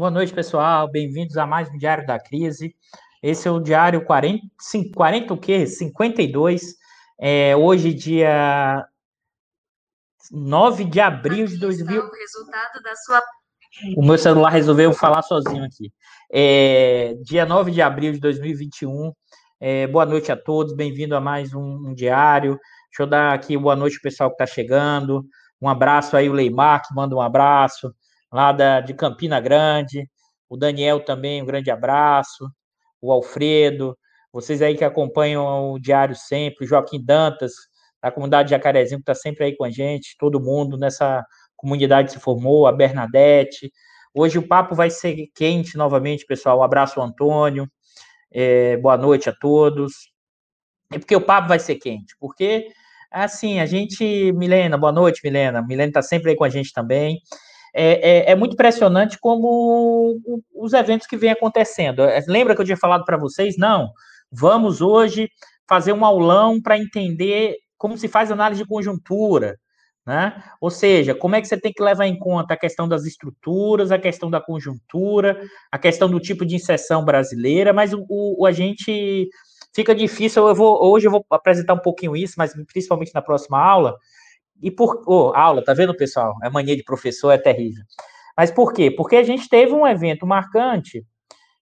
Boa noite, pessoal. Bem-vindos a mais um Diário da Crise. Esse é o Diário 40, 40 o quê? 52. É, hoje, dia 9 de abril de 2000. O resultado da sua. O meu celular resolveu falar sozinho aqui. É, dia 9 de abril de 2021. É, boa noite a todos, bem-vindo a mais um, um, diário. Deixa eu dar aqui boa noite ao pessoal que está chegando. Um abraço aí, o Leimar, que manda um abraço, lá da, de Campina Grande. O Daniel também, um grande abraço. O Alfredo, vocês aí que acompanham o diário sempre, o Joaquim Dantas, da comunidade de Jacarezinho, que está sempre aí com a gente, todo mundo nessa comunidade se formou, a Bernadette. Hoje o papo vai ser quente novamente, pessoal. Um abraço, Antônio. É, boa noite a todos. E por que o papo vai ser quente? Porque, assim, a gente. Milena, boa noite, Milena. Milena está sempre aí com a gente também. É, é, é, muito impressionante como os eventos que vêm acontecendo. É, lembra que eu tinha falado para vocês? Não. Vamos hoje fazer um aulão para entender como se faz análise de conjuntura, né? Ou seja, como é que você tem que levar em conta a questão das estruturas, a questão da conjuntura, a questão do tipo de inserção brasileira, mas o, o a gente fica difícil. Eu vou, hoje eu vou apresentar um pouquinho isso, mas principalmente na próxima aula. E por oh, aula, tá vendo, pessoal? É mania de professor, é terrível. Mas por quê? Porque a gente teve um evento marcante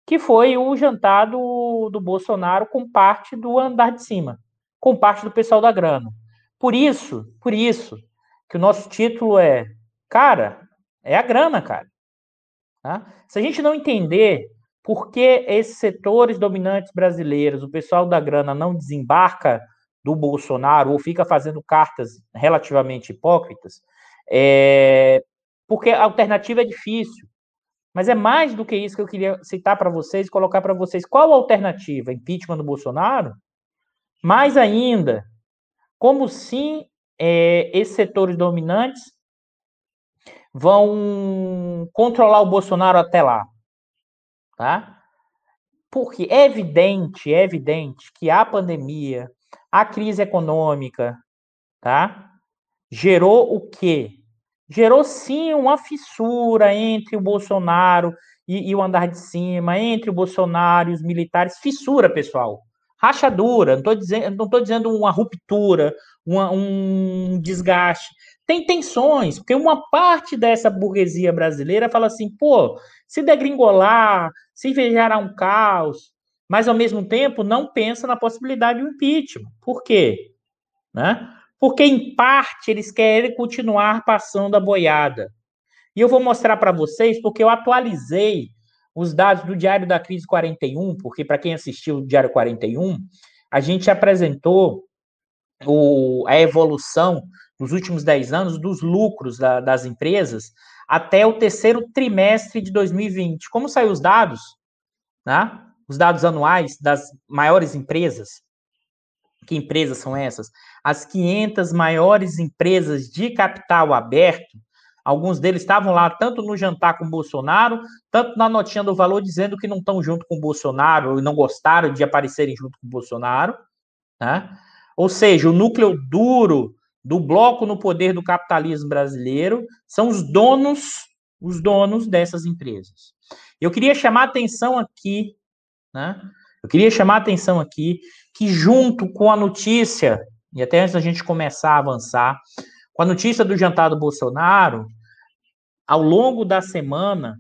que foi o jantar do, do Bolsonaro com parte do andar de cima com parte do pessoal da grana. Por isso, por isso, que o nosso título é, cara, é a grana, cara. Tá? Se a gente não entender por que esses setores dominantes brasileiros, o pessoal da grana não desembarca do Bolsonaro ou fica fazendo cartas relativamente hipócritas, é... porque a alternativa é difícil. Mas é mais do que isso que eu queria citar para vocês colocar para vocês. Qual a alternativa? Impeachment do Bolsonaro? Mais ainda, como sim é, esses setores dominantes vão controlar o Bolsonaro até lá, tá? Porque é evidente, é evidente que a pandemia, a crise econômica, tá? Gerou o quê? Gerou sim uma fissura entre o Bolsonaro e, e o andar de cima, entre o Bolsonaro e os militares. Fissura, pessoal rachadura, não estou dizendo, não tô dizendo uma ruptura, uma, um desgaste. Tem tensões, porque uma parte dessa burguesia brasileira fala assim, pô, se degringolar, se gerar um caos, mas ao mesmo tempo não pensa na possibilidade do impeachment. Por quê? Né? Porque, em parte, eles querem continuar passando a boiada. E eu vou mostrar para vocês, porque eu atualizei os dados do Diário da Crise 41, porque para quem assistiu o Diário 41, a gente apresentou o, a evolução nos últimos 10 anos dos lucros da, das empresas até o terceiro trimestre de 2020. Como saiu os dados? Né? Os dados anuais das maiores empresas. Que empresas são essas? As 500 maiores empresas de capital aberto Alguns deles estavam lá tanto no jantar com o Bolsonaro, tanto na notinha do valor dizendo que não estão junto com o Bolsonaro e não gostaram de aparecerem junto com o Bolsonaro. Né? Ou seja, o núcleo duro do bloco no poder do capitalismo brasileiro são os donos, os donos dessas empresas. Eu queria chamar a atenção aqui, né? Eu queria chamar a atenção aqui que junto com a notícia, e até antes da gente começar a avançar, com a notícia do jantar do Bolsonaro, ao longo da semana,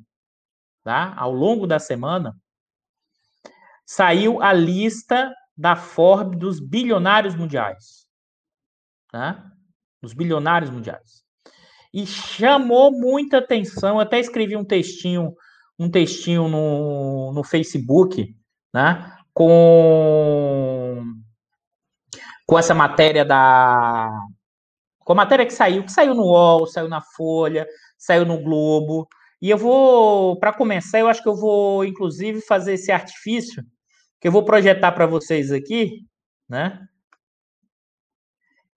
tá? Ao longo da semana, saiu a lista da Forbes dos bilionários mundiais, tá? Dos bilionários mundiais. E chamou muita atenção, até escrevi um textinho, um textinho no, no Facebook, né? Com com essa matéria da com a matéria que saiu, que saiu no UOL, saiu na Folha, saiu no Globo. E eu vou, para começar, eu acho que eu vou, inclusive, fazer esse artifício que eu vou projetar para vocês aqui, né?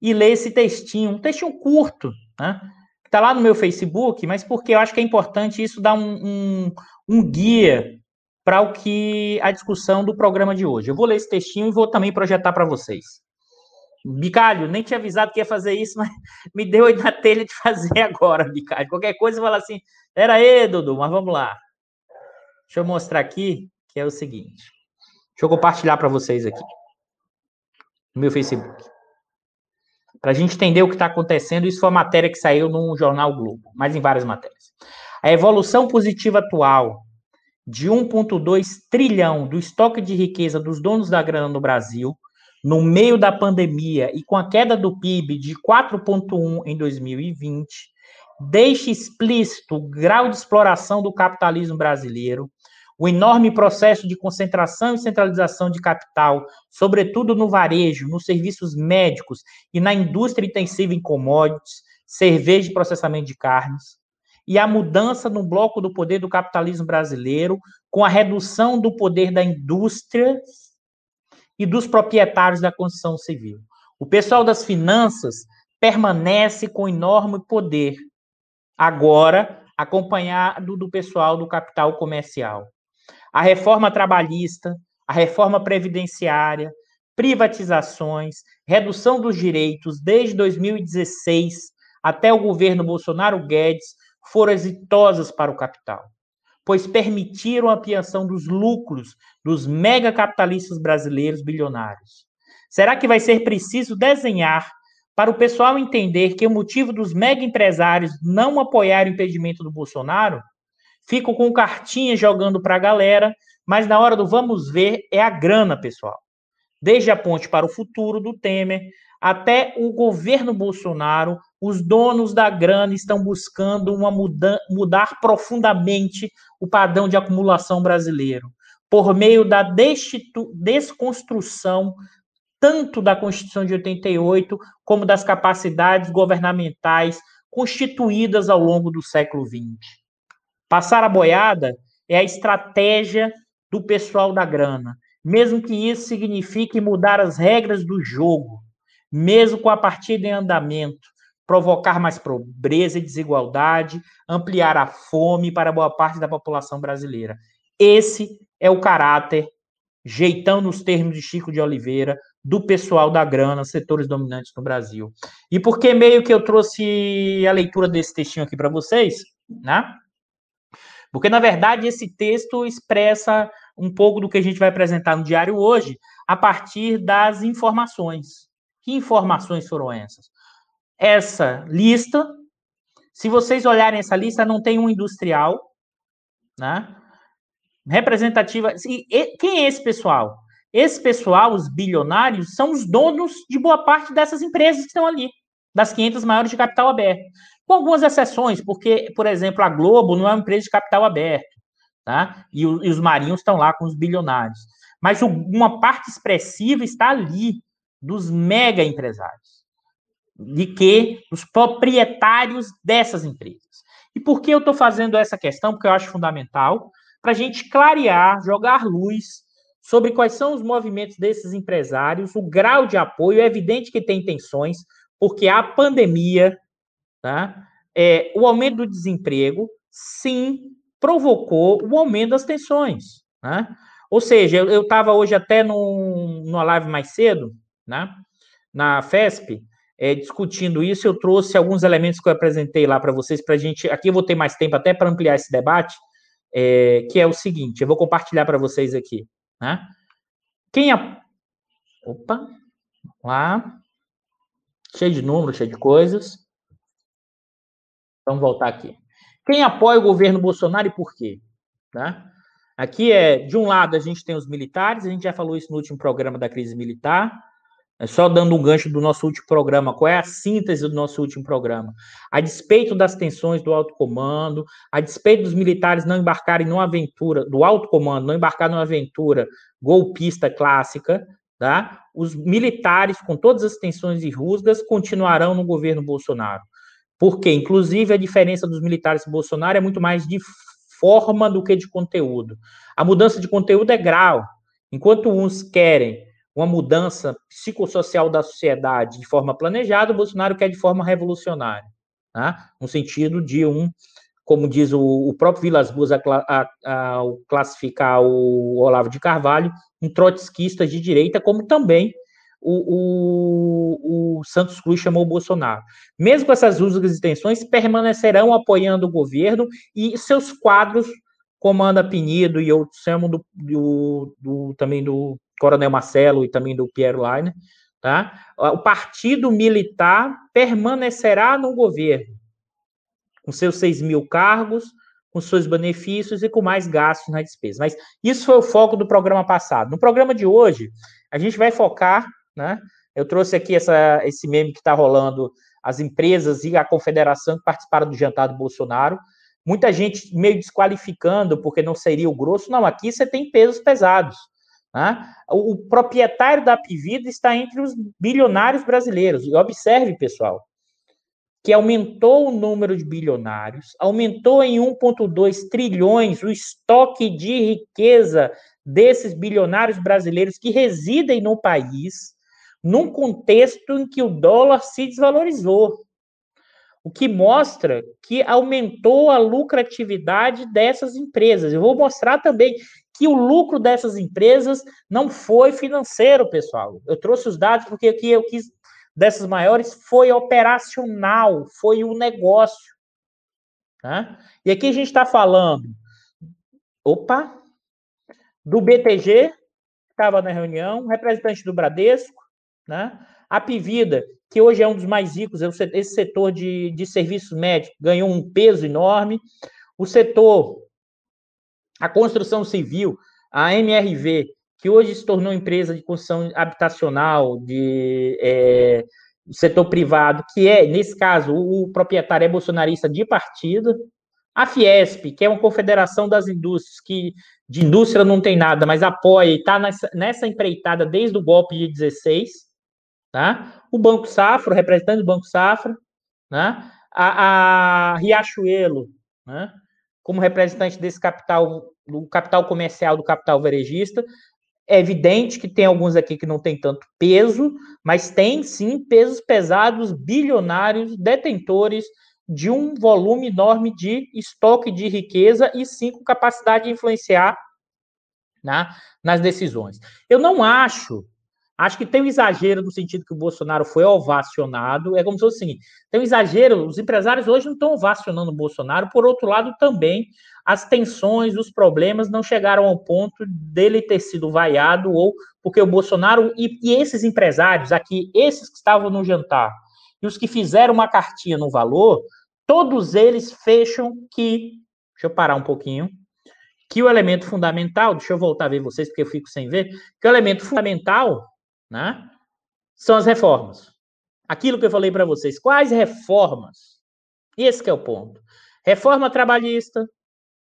E ler esse textinho, um textinho curto, né? Está lá no meu Facebook, mas porque eu acho que é importante isso dar um, um, um guia para o que a discussão do programa de hoje. Eu vou ler esse textinho e vou também projetar para vocês. Bicalho, nem tinha avisado que ia fazer isso, mas me deu na telha de fazer agora, Bicalho. Qualquer coisa, fala assim, era aí, Dudu, mas vamos lá. Deixa eu mostrar aqui, que é o seguinte. Deixa eu compartilhar para vocês aqui. No meu Facebook. Para a gente entender o que está acontecendo, isso foi uma matéria que saiu no jornal Globo, mas em várias matérias. A evolução positiva atual de 1,2 trilhão do estoque de riqueza dos donos da grana no Brasil, no meio da pandemia e com a queda do PIB de 4,1 em 2020, deixa explícito o grau de exploração do capitalismo brasileiro, o enorme processo de concentração e centralização de capital, sobretudo no varejo, nos serviços médicos e na indústria intensiva em commodities, cerveja e processamento de carnes, e a mudança no bloco do poder do capitalismo brasileiro, com a redução do poder da indústria e dos proprietários da construção civil. O pessoal das finanças permanece com enorme poder, agora acompanhado do pessoal do capital comercial. A reforma trabalhista, a reforma previdenciária, privatizações, redução dos direitos desde 2016 até o governo Bolsonaro Guedes foram exitosas para o capital, pois permitiram a ampliação dos lucros dos megacapitalistas brasileiros bilionários. Será que vai ser preciso desenhar para o pessoal entender que o motivo dos mega empresários não apoiar o impedimento do Bolsonaro? Ficam com cartinha jogando para a galera, mas na hora do vamos ver é a grana, pessoal. Desde a ponte para o futuro do Temer até o governo Bolsonaro os donos da grana estão buscando uma muda mudar profundamente o padrão de acumulação brasileiro, por meio da desconstrução tanto da Constituição de 88 como das capacidades governamentais constituídas ao longo do século XX. Passar a boiada é a estratégia do pessoal da grana, mesmo que isso signifique mudar as regras do jogo, mesmo com a partida em andamento, provocar mais pobreza e desigualdade, ampliar a fome para boa parte da população brasileira. Esse é o caráter, jeitão nos termos de Chico de Oliveira, do pessoal da grana, setores dominantes no Brasil. E por que meio que eu trouxe a leitura desse textinho aqui para vocês, né? Porque, na verdade, esse texto expressa um pouco do que a gente vai apresentar no diário hoje, a partir das informações. Que informações foram essas? Essa lista. Se vocês olharem essa lista, não tem um industrial, né? Representativa. E, quem é esse pessoal? Esse pessoal, os bilionários, são os donos de boa parte dessas empresas que estão ali, das 500 maiores de capital aberto. Com algumas exceções, porque, por exemplo, a Globo não é uma empresa de capital aberto, tá? E, e os marinhos estão lá com os bilionários. Mas o, uma parte expressiva está ali, dos mega empresários de que os proprietários dessas empresas. E por que eu estou fazendo essa questão? Porque eu acho fundamental para a gente clarear, jogar luz sobre quais são os movimentos desses empresários, o grau de apoio. É evidente que tem tensões, porque a pandemia, tá? É, o aumento do desemprego, sim, provocou o aumento das tensões. Né? Ou seja, eu estava hoje até num, numa live mais cedo, né? na FESP, é, discutindo isso, eu trouxe alguns elementos que eu apresentei lá para vocês, para a gente. Aqui eu vou ter mais tempo até para ampliar esse debate, é, que é o seguinte: eu vou compartilhar para vocês aqui. Né? Quem. A... Opa! Lá. Cheio de números, cheio de coisas. Vamos voltar aqui. Quem apoia o governo Bolsonaro e por quê? Né? Aqui é, de um lado, a gente tem os militares, a gente já falou isso no último programa da crise militar. É só dando um gancho do nosso último programa, qual é a síntese do nosso último programa? A despeito das tensões do alto comando, a despeito dos militares não embarcarem numa aventura, do alto comando não embarcar numa aventura golpista clássica, tá? Os militares, com todas as tensões e rusgas, continuarão no governo Bolsonaro. Porque, inclusive, a diferença dos militares e Bolsonaro é muito mais de forma do que de conteúdo. A mudança de conteúdo é grau. Enquanto uns querem uma mudança psicossocial da sociedade de forma planejada, o Bolsonaro quer de forma revolucionária, tá? no sentido de um, como diz o, o próprio Vilas Boas ao classificar o Olavo de Carvalho, um trotskista de direita, como também o, o, o, Santos Cruz chamou o Bolsonaro. Mesmo com essas rusgas e tensões, permanecerão apoiando o governo e seus quadros comanda Penido e outros chamam do, do, do, também do Coronel Marcelo e também do Pierre Leiner, tá? O partido militar permanecerá no governo, com seus 6 mil cargos, com seus benefícios e com mais gastos na despesa. Mas isso foi o foco do programa passado. No programa de hoje, a gente vai focar, né? Eu trouxe aqui essa, esse meme que está rolando, as empresas e a confederação que participaram do jantar do Bolsonaro. Muita gente meio desqualificando porque não seria o grosso. Não, aqui você tem pesos pesados. O, o proprietário da Pivida está entre os bilionários brasileiros. E observe, pessoal, que aumentou o número de bilionários, aumentou em 1,2 trilhões o estoque de riqueza desses bilionários brasileiros que residem no país, num contexto em que o dólar se desvalorizou o que mostra que aumentou a lucratividade dessas empresas. Eu vou mostrar também que o lucro dessas empresas não foi financeiro, pessoal. Eu trouxe os dados porque aqui eu quis dessas maiores foi operacional, foi o negócio. Tá? E aqui a gente está falando, opa, do BTG, estava na reunião, representante do Bradesco, né? A Pivida, que hoje é um dos mais ricos, é esse setor de, de serviços médicos ganhou um peso enorme. O setor, a construção civil, a MRV, que hoje se tornou empresa de construção habitacional, de é, setor privado, que é, nesse caso, o, proprietário é bolsonarista de partido. A Fiesp, que é uma confederação das indústrias, que de indústria não tem nada, mas apoia e está nessa, nessa empreitada desde o golpe de 16 tá? O Banco Safra, o representante do Banco Safra, né? A, a Riachuelo, né? Como representante desse capital, do capital comercial, do capital varejista, é evidente que tem alguns aqui que não tem tanto peso, mas tem sim pesos pesados, bilionários, detentores de um volume enorme de estoque de riqueza e sim com capacidade de influenciar né, nas decisões. Eu não acho Acho que tem um exagero no sentido que o Bolsonaro foi ovacionado. É como se fosse seguinte: tem um exagero, os empresários hoje não estão ovacionando o Bolsonaro, por outro lado, também as tensões, os problemas não chegaram ao ponto dele ter sido vaiado, ou porque o Bolsonaro e, e esses empresários aqui, esses que estavam no jantar, e os que fizeram uma cartinha no valor, todos eles fecham que. Deixa eu parar um pouquinho que o elemento fundamental, deixa eu voltar a ver vocês, porque eu fico sem ver, que o elemento fundamental né? São as reformas. Aquilo que eu falei para vocês, quais reformas? Esse é o ponto. Reforma trabalhista,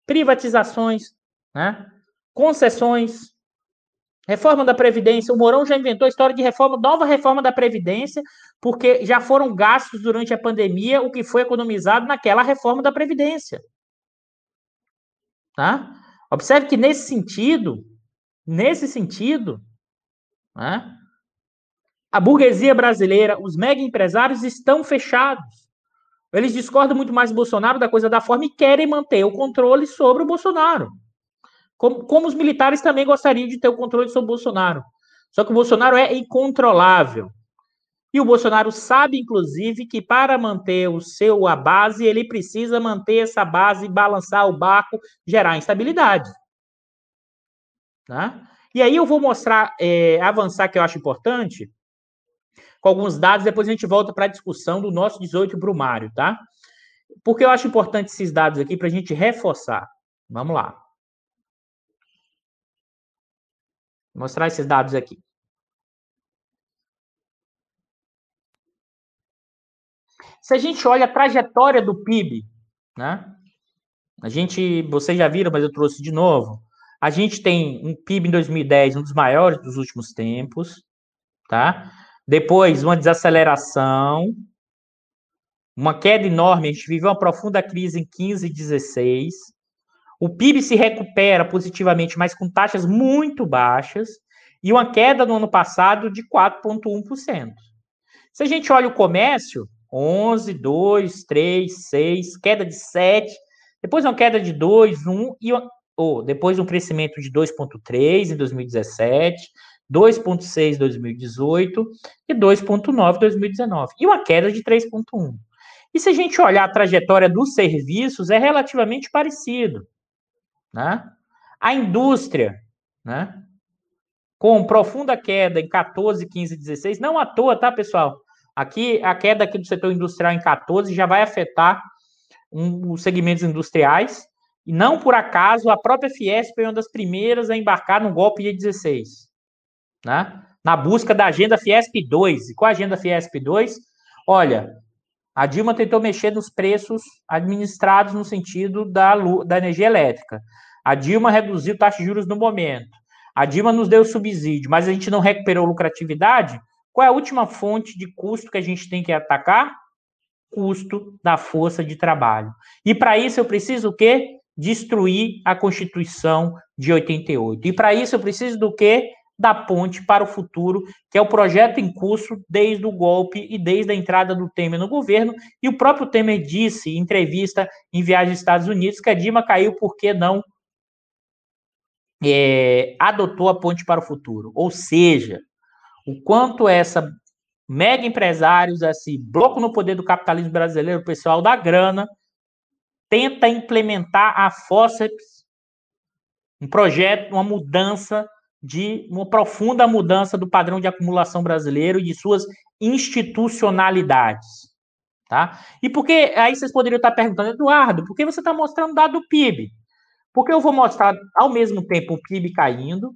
privatizações, né? concessões, reforma da Previdência. O Mourão já inventou a história de reforma, nova reforma da Previdência, porque já foram gastos durante a pandemia o que foi economizado naquela reforma da Previdência. Tá? Observe que nesse sentido, nesse sentido, né, a burguesia brasileira, os mega empresários estão fechados. Eles discordam muito mais do Bolsonaro da coisa da forma e querem manter o controle sobre o Bolsonaro. Como, como os militares também gostariam de ter o controle sobre o Bolsonaro. Só que o Bolsonaro é incontrolável. E o Bolsonaro sabe, inclusive, que para manter o seu a base, ele precisa manter essa base, balançar o barco, gerar instabilidade. Tá? E aí eu vou mostrar, é, avançar que eu acho importante, com alguns dados, depois a gente volta para a discussão do nosso 18 Brumário, tá? Porque eu acho importante esses dados aqui para a gente reforçar. Vamos lá. Vou mostrar esses dados aqui. Se a gente olha a trajetória do PIB, né? A gente, vocês já viram, mas eu trouxe de novo. A gente tem um PIB em 2010, um dos maiores dos últimos tempos, tá? Depois, uma desaceleração, uma queda enorme. A gente viveu uma profunda crise em 15 e 16. O PIB se recupera positivamente, mas com taxas muito baixas. E uma queda no ano passado de 4,1%. Se a gente olha o comércio, 11, 2, 3, 6, queda de 7, depois uma queda de 2, 1, e oh, depois um crescimento de 2,3 em 2017, 2,6 em 2018 e 2,9 em 2019, e uma queda de 3,1. E se a gente olhar a trajetória dos serviços, é relativamente parecido. né? A indústria, né? Com profunda queda em 14, 15, 16, não à toa, tá, pessoal? Aqui, a queda aqui do setor industrial em 14 já vai afetar um, os segmentos industriais, e não por acaso a própria Fiesp foi uma das primeiras a embarcar no golpe de 16, né? Na busca da agenda Fiesp 2. E qual a agenda Fiesp 2? Olha, a Dilma tentou mexer nos preços administrados no sentido da, da energia elétrica. A Dilma reduziu taxa de juros no momento. A Dilma nos deu subsídio, mas a gente não recuperou lucratividade. Qual é a última fonte de custo que a gente tem que atacar? Custo da força de trabalho. E para isso eu preciso o quê? Destruir a Constituição de 88. E para isso eu preciso do quê? Da ponte para o futuro, que é o projeto em curso desde o golpe e desde a entrada do Temer no governo. E o próprio Temer disse em entrevista em viagem aos Estados Unidos que a Dilma caiu porque não é, adotou a ponte para o futuro. Ou seja, o quanto essa mega empresários, esse bloco no poder do capitalismo brasileiro, o pessoal da grana, tenta implementar a fórceps, um projeto, uma mudança de uma profunda mudança do padrão de acumulação brasileiro e de suas institucionalidades. Tá? E por que, aí vocês poderiam estar perguntando, Eduardo, por que você está mostrando dado do PIB? Porque eu vou mostrar ao mesmo tempo o PIB caindo,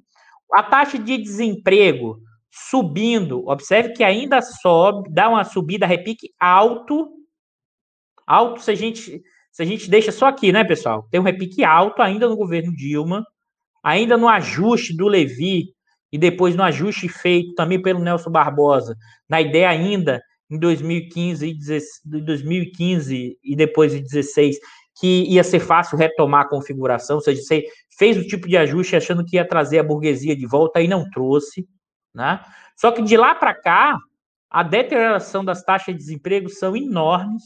a taxa de desemprego subindo, observe que ainda sobe, dá uma subida, repique alto, alto se a gente, se a gente deixa só aqui, né, pessoal? Tem um repique alto ainda no governo Dilma, ainda no ajuste do Levi e depois no ajuste feito também pelo Nelson Barbosa, na ideia ainda em 2015 e 2015 e depois de 16 que ia ser fácil retomar a configuração, ou seja, você fez o tipo de ajuste achando que ia trazer a burguesia de volta e não trouxe, né? Só que de lá para cá, a deterioração das taxas de desemprego são enormes,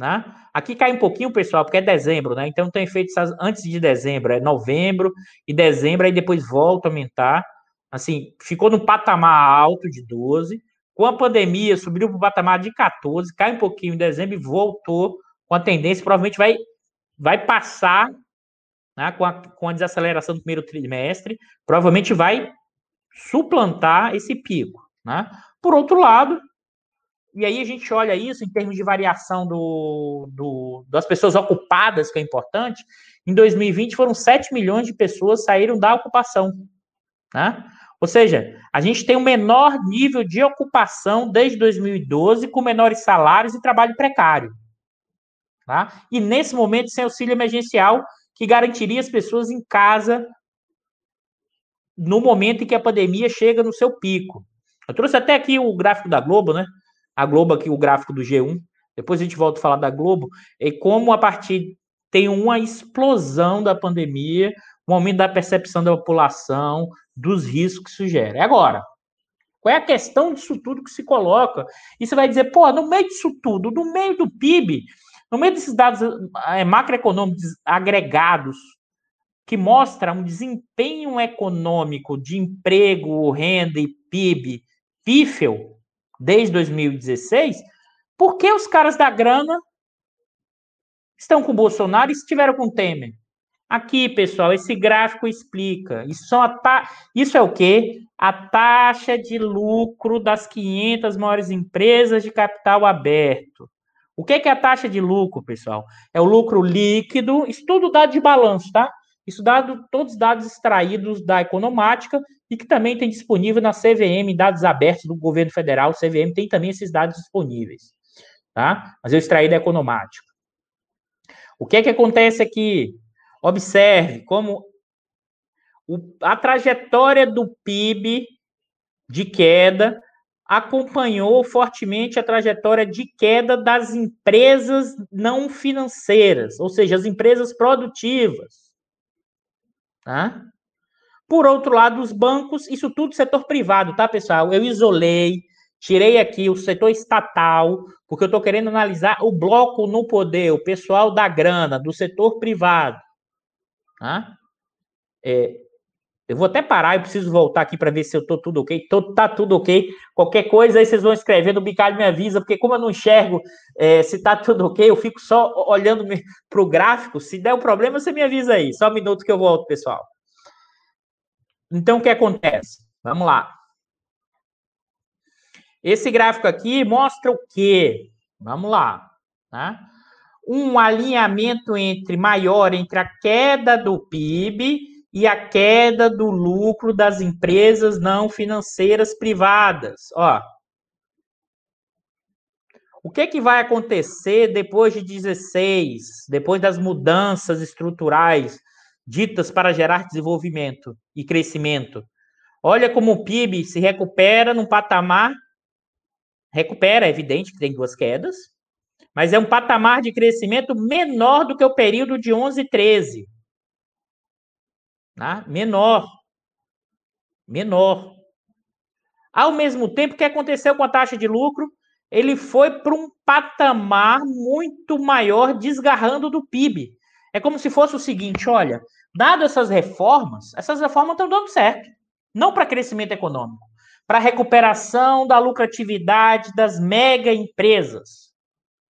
né? Aqui cai um pouquinho, pessoal, porque é dezembro, né? Então tem efeitos antes de dezembro, é novembro e dezembro, aí depois volta a aumentar. Assim, ficou no patamar alto de 12. Com a pandemia, subiu para o patamar de 14, cai um pouquinho em dezembro e voltou com a tendência, provavelmente vai, vai passar né, com, a, com a desaceleração do primeiro trimestre, provavelmente vai suplantar esse pico. Né? Por outro lado, e aí a gente olha isso em termos de variação do, do, das pessoas ocupadas, que é importante. Em 2020 foram 7 milhões de pessoas saíram da ocupação. Né? Ou seja, a gente tem o um menor nível de ocupação desde 2012, com menores salários e trabalho precário. Tá? E nesse momento, sem auxílio emergencial, que garantiria as pessoas em casa no momento em que a pandemia chega no seu pico. Eu trouxe até aqui o gráfico da Globo, né? A Globo aqui, o gráfico do G1, depois a gente volta a falar da Globo, e como a partir tem uma explosão da pandemia, um aumento da percepção da população, dos riscos que isso gera. Agora, qual é a questão disso tudo que se coloca? E você vai dizer, pô, no meio disso tudo, no meio do PIB, no meio desses dados é, macroeconômicos agregados, que mostra um desempenho econômico de emprego, renda e PIB pífel, desde 2016, por que os caras da grana estão com o Bolsonaro e estiveram com o Temer? Aqui, pessoal, esse gráfico explica. Isso, ta... Isso é o quê? A taxa de lucro das 500 maiores empresas de capital aberto. O que é a taxa de lucro, pessoal? É o lucro líquido, isso tudo dado de balanço, tá? Isso dado todos os dados extraídos da economática e que também tem disponível na CVM, dados abertos do governo federal, CVM tem também esses dados disponíveis, tá? Mas eu extraí da economática. O que é que acontece aqui? Observe como a trajetória do PIB de queda acompanhou fortemente a trajetória de queda das empresas não financeiras, ou seja, as empresas produtivas. Tá? Por outro lado, os bancos, isso tudo setor privado, tá, pessoal? Eu isolei, tirei aqui o setor estatal, porque eu estou querendo analisar o bloco no poder, o pessoal da grana, do setor privado. Tá? É, Eu vou até parar, eu preciso voltar aqui para ver se eu tô tudo ok. Tô, tá tudo ok. Qualquer coisa aí vocês vão escrevendo, o Bicalho me avisa, porque como eu não enxergo é, se tá tudo ok, eu fico só olhando para o gráfico. Se der um problema, você me avisa aí. Só um minuto que eu volto, pessoal. Então, o que acontece? Vamos lá. Esse gráfico aqui mostra o quê? Vamos lá. Tá? Um alinhamento entre maior entre a queda do PIB e a queda do lucro das empresas não financeiras privadas. Ó, o que, que vai acontecer depois de 16, depois das mudanças estruturais ditas para gerar desenvolvimento e crescimento? Olha como o PIB se recupera num patamar, recupera, é evidente que tem duas quedas, mas é um patamar de crescimento menor do que o período de 11 e 13 né? menor. Menor. Ao mesmo tempo, o que aconteceu com a taxa de lucro? Ele foi para um patamar muito maior, desgarrando do PIB. É como se fosse o seguinte: olha, dado essas reformas, essas reformas estão dando certo. Não para crescimento econômico, para recuperação da lucratividade das mega empresas,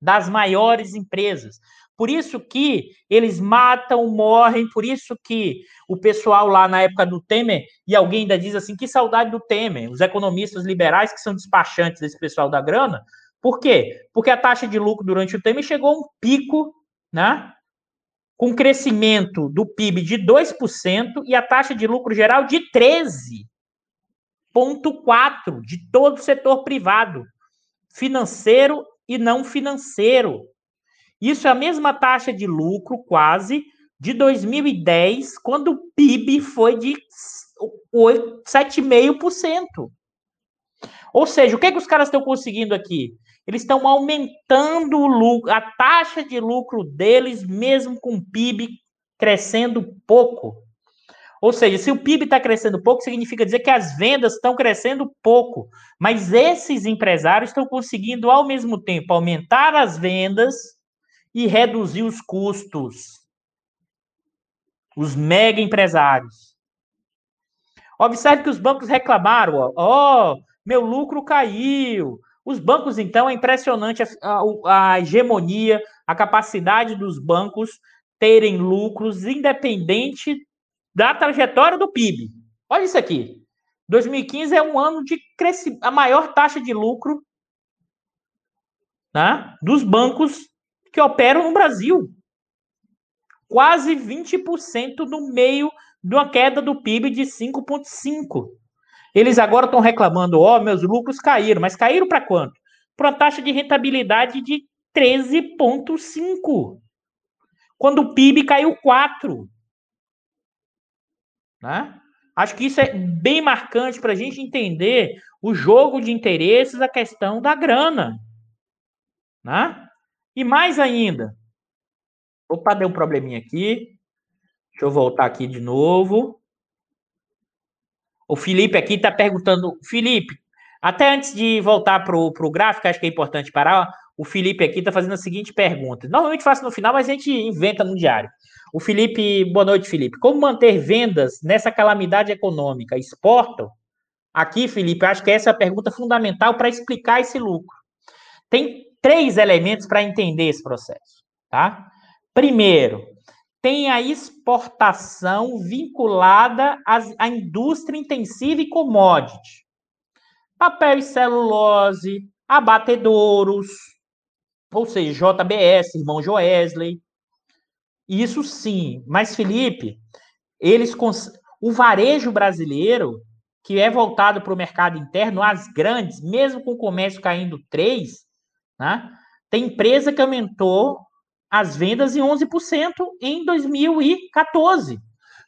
das maiores empresas. Por isso que eles matam, morrem, por isso que o pessoal lá na época do Temer, e alguém ainda diz assim, que saudade do Temer, os economistas liberais que são despachantes desse pessoal da grana, por quê? Porque a taxa de lucro durante o Temer chegou a um pico, né? Com crescimento do PIB de 2% e a taxa de lucro geral de 13,4% de todo o setor privado, financeiro e não financeiro. Isso é a mesma taxa de lucro, quase, de 2010, quando o PIB foi de 7,5%. Ou seja, o que, é que os caras estão conseguindo aqui? Eles estão aumentando o lucro, a taxa de lucro deles, mesmo com o PIB crescendo pouco. Ou seja, se o PIB está crescendo pouco, significa dizer que as vendas estão crescendo pouco. Mas esses empresários estão conseguindo, ao mesmo tempo, aumentar as vendas e reduzir os custos. Os mega empresários. Observe que os bancos reclamaram, ó, meu lucro caiu. Os bancos, então, é impressionante a, a, a hegemonia, a capacidade dos bancos terem lucros independente da trajetória do PIB. Olha isso aqui. 2015 é um ano de crescimento, a maior taxa de lucro né, dos bancos que operam no Brasil. Quase 20% no meio de uma queda do PIB de 5,5%. Eles agora estão reclamando, ó, oh, meus lucros caíram, mas caíram para quanto? Para uma taxa de rentabilidade de 13,5%. Quando o PIB caiu 4%. Né? Acho que isso é bem marcante para a gente entender o jogo de interesses, a questão da grana. Né? E mais ainda. Opa, deu um probleminha aqui. Deixa eu voltar aqui de novo. O Felipe aqui está perguntando. Felipe, até antes de voltar para o gráfico, acho que é importante parar. O Felipe aqui está fazendo a seguinte pergunta. Normalmente faço no final, mas a gente inventa no diário. O Felipe, boa noite, Felipe. Como manter vendas nessa calamidade econômica? Exportam? Aqui, Felipe, acho que essa é a pergunta fundamental para explicar esse lucro. Tem três elementos para entender esse processo, tá? Primeiro, tem a exportação vinculada à indústria intensiva e commodity. Papel e celulose, abatedouros, ou seja, JBS, irmão Joesley. Isso sim, mas Felipe, eles o varejo brasileiro, que é voltado para o mercado interno, as grandes, mesmo com o comércio caindo 3, né? Tem empresa que aumentou as vendas em 11% em 2014,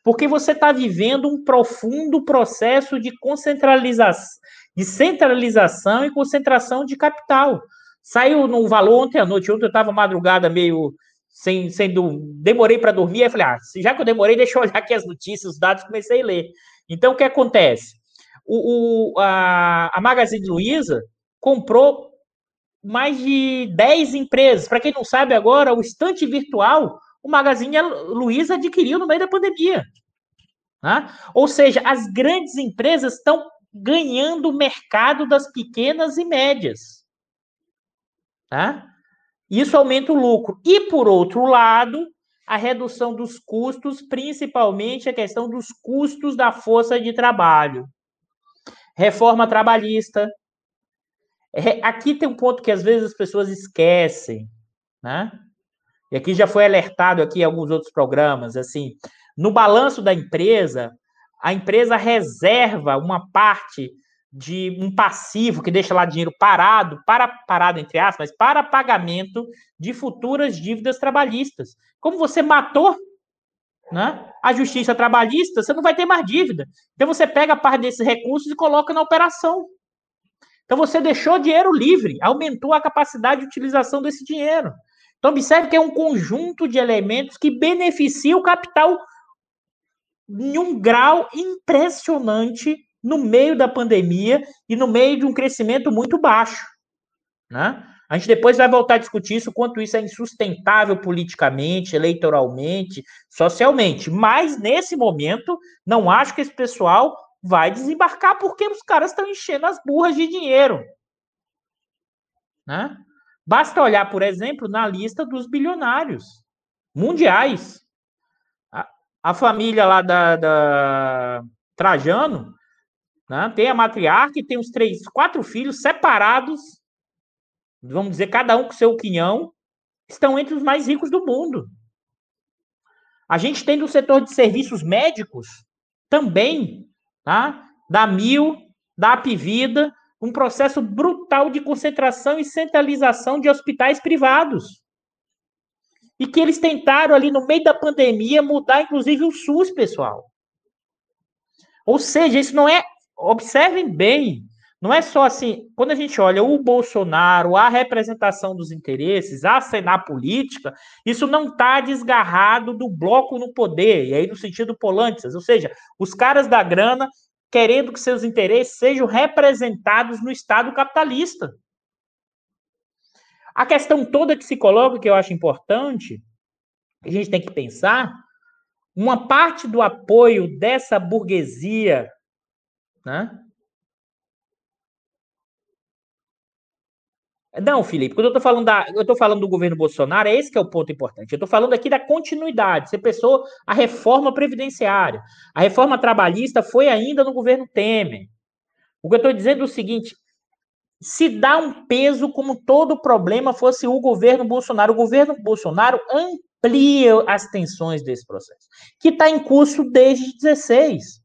porque você está vivendo um profundo processo de concentralização, de centralização e concentração de capital. Saiu no valor ontem à noite, ontem eu estava madrugada meio sem, sem demorei para dormir, aí falei, ah, já que eu demorei, deixa eu olhar aqui as notícias, os dados, comecei a ler. Então, o que acontece? O, o a, a Magazine Luiza comprou mais de 10 empresas. Para quem não sabe agora, o estante virtual, o Magazine Luiza adquiriu no meio da pandemia. Né? Ou seja, as grandes empresas estão ganhando o mercado das pequenas e médias. Tá? Isso aumenta o lucro. E, por outro lado, a redução dos custos, principalmente a questão dos custos da força de trabalho. Reforma trabalhista. Aqui tem um ponto que às vezes as pessoas esquecem, né? E aqui já foi alertado aqui em alguns outros programas, assim, no balanço da empresa, a empresa reserva uma parte de um passivo que deixa lá dinheiro parado, para parado entre aspas, para pagamento de futuras dívidas trabalhistas. Como você matou né, a justiça trabalhista, você não vai ter mais dívida. Então você pega a parte desses recursos e coloca na operação. Então você deixou dinheiro livre, aumentou a capacidade de utilização desse dinheiro. Então observe que é um conjunto de elementos que beneficia o capital em um grau impressionante no meio da pandemia e no meio de um crescimento muito baixo. Né? A gente depois vai voltar a discutir isso, quanto isso é insustentável politicamente, eleitoralmente, socialmente. Mas, nesse momento, não acho que esse pessoal vai desembarcar porque os caras estão enchendo as burras de dinheiro. Né? Basta olhar, por exemplo, na lista dos bilionários mundiais. A, a família lá da, da Trajano né? Tem a matriarca e tem os três, quatro filhos separados, vamos dizer, cada um com seu quinhão, estão entre os mais ricos do mundo. A gente tem no setor de serviços médicos também, tá? da Mil, da Apivida, um processo brutal de concentração e centralização de hospitais privados. E que eles tentaram ali no meio da pandemia mudar, inclusive, o SUS, pessoal. Ou seja, isso não é observem bem, não é só assim, quando a gente olha o Bolsonaro, a representação dos interesses, a cena política, isso não está desgarrado do bloco no poder, e aí no sentido Polantes, ou seja, os caras da grana querendo que seus interesses sejam representados no Estado capitalista. A questão toda que se coloca, que eu acho importante, a gente tem que pensar, uma parte do apoio dessa burguesia né? Não, Felipe, quando eu estou falando da, eu tô falando do governo Bolsonaro, é esse que é o ponto importante. Eu estou falando aqui da continuidade. Você pensou a reforma previdenciária. A reforma trabalhista foi ainda no governo Temer. O que eu estou dizendo é o seguinte: se dá um peso como todo problema fosse o governo Bolsonaro. O governo Bolsonaro amplia as tensões desse processo, que está em curso desde 16.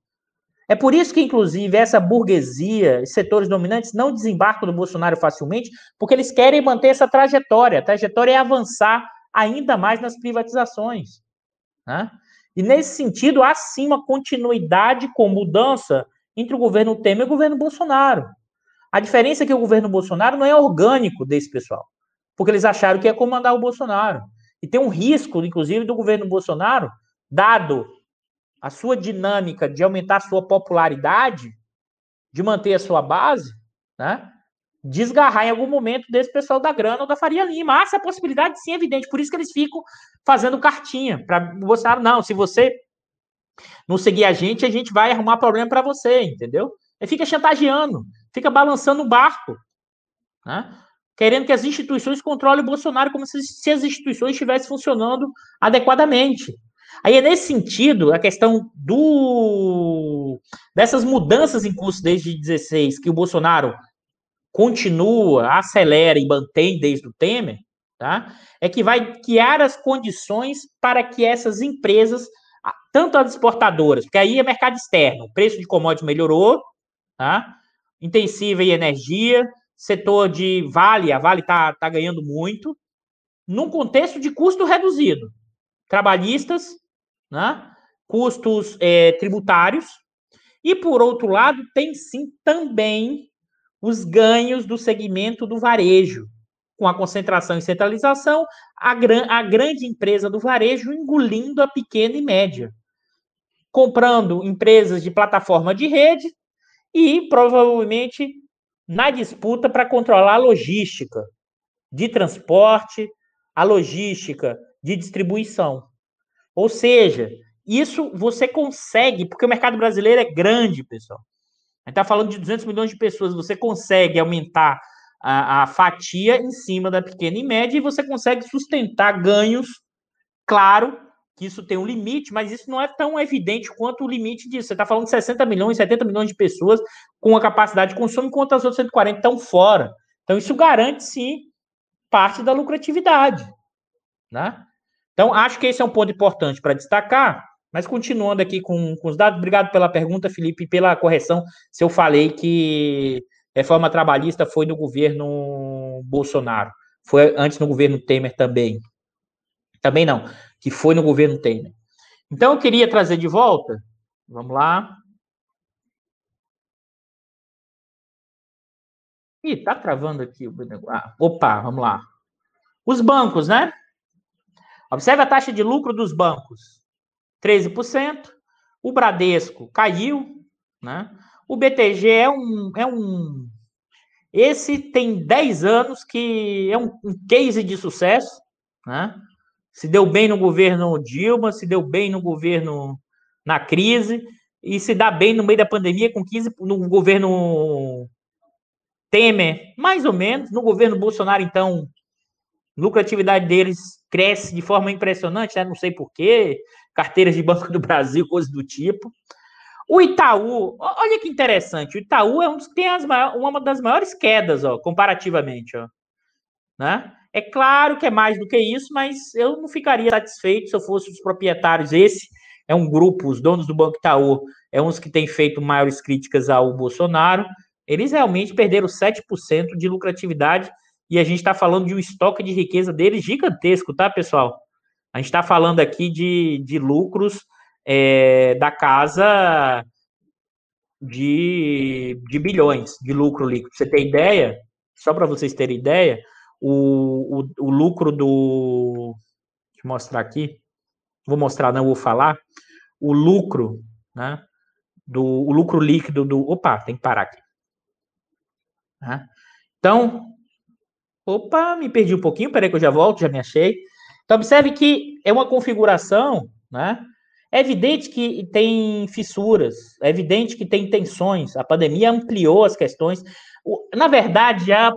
É por isso que, inclusive, essa burguesia, setores dominantes, não desembarcam do Bolsonaro facilmente, porque eles querem manter essa trajetória. A trajetória é avançar ainda mais nas privatizações. Né? E, nesse sentido, há sim uma continuidade com mudança entre o governo Temer e o governo Bolsonaro. A diferença é que o governo Bolsonaro não é orgânico desse pessoal, porque eles acharam que ia comandar o Bolsonaro. E tem um risco, inclusive, do governo Bolsonaro, dado a sua dinâmica de aumentar a sua popularidade, de manter a sua base, né? Desgarrar em algum momento desse pessoal da grana ou da Faria Lima. Há essa possibilidade sim evidente. Por isso que eles ficam fazendo cartinha para Bolsonaro. Não, se você não seguir a gente, a gente vai arrumar problema para você, entendeu? Ele fica chantageando, fica balançando o barco, né? querendo que as instituições controlem o Bolsonaro como se, se as instituições estivessem funcionando adequadamente. Aí é nesse sentido a questão do dessas mudanças em curso desde 16 que o Bolsonaro continua, acelera e mantém desde o Temer, tá? É que vai criar as condições para que essas empresas, tanto as exportadoras, porque aí é mercado externo, o preço de commodities melhorou, tá? Intensiva em energia, setor de Vale, a Vale está tá ganhando muito, num contexto de custo reduzido. Trabalhistas né? custos é, tributários, e por outro lado, tem sim também os ganhos do segmento do varejo, com a concentração e centralização, a, gran a grande empresa do varejo engolindo a pequena e média, comprando empresas de plataforma de rede e provavelmente na disputa para controlar a logística de transporte, a logística de distribuição. Ou seja, Isso você consegue, porque o mercado brasileiro é grande, pessoal. A gente está falando de 200 milhões de pessoas, você consegue aumentar a, a, fatia em cima da pequena e média e você consegue sustentar ganhos. Claro que isso tem um limite, mas isso não é tão evidente quanto o limite disso. Você está falando de 60 milhões, 70 milhões de pessoas com a capacidade de consumo, enquanto as outras 140 estão fora. Então, isso garante, sim, parte da lucratividade. Né? Então, acho que esse é um ponto importante para destacar. Mas continuando aqui com, com, os dados, obrigado pela pergunta, Felipe, pela correção. Se eu falei que reforma trabalhista foi no governo Bolsonaro, foi antes no governo Temer também. Também não, que foi no governo Temer. Então, eu queria trazer de volta, vamos lá. Ih, tá travando aqui o. Ah, opa, vamos lá. Os bancos, né? Observe a taxa de lucro dos bancos. 13%. O Bradesco caiu, né? O BTG é um, é um. Esse tem 10 anos que é um, um case de sucesso, né? Se deu bem no governo Dilma, se deu bem no governo na crise, e se dá bem no meio da pandemia com 15 no governo Temer, mais ou menos. No governo Bolsonaro, então, lucratividade deles cresce de forma impressionante, né? não sei porquê, carteiras de Banco do Brasil, coisas do tipo. O Itaú, olha que interessante, o Itaú é um dos que tem as maiores, uma das maiores quedas, ó, comparativamente, ó. Né? É claro que é mais do que isso, mas eu não ficaria satisfeito se eu fosse os proprietários. Esse é um grupo, os donos do Banco Itaú, é uns que têm feito maiores críticas ao Bolsonaro. Eles realmente perderam 7% de lucratividade e a gente está falando de um estoque de riqueza deles gigantesco, tá, pessoal? A gente está falando aqui de, de lucros é, da casa de, de bilhões de lucro líquido. Você tem ideia? Só para vocês terem ideia, o, o, o lucro do. Deixa eu mostrar aqui. Vou mostrar, não vou falar. O lucro, né? Do, o lucro líquido do. Opa, tem que parar aqui. Né? Então, opa, me perdi um pouquinho, peraí que eu já volto, já me achei. Então, observe que é uma configuração, né? É evidente que tem fissuras, é evidente que tem tensões, a pandemia ampliou as questões. Na verdade, a,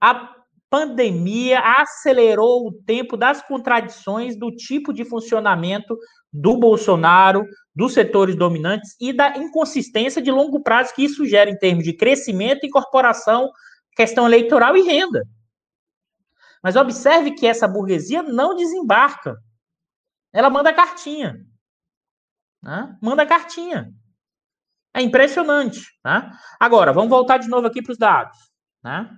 a pandemia acelerou o tempo das contradições do tipo de funcionamento do Bolsonaro, dos setores dominantes e da inconsistência de longo prazo que isso gera em termos de crescimento, incorporação, questão eleitoral e renda. Mas observe que essa burguesia não desembarca. Ela manda cartinha. Né? Manda cartinha. É impressionante. Né? Agora, vamos voltar de novo aqui para os dados. Né?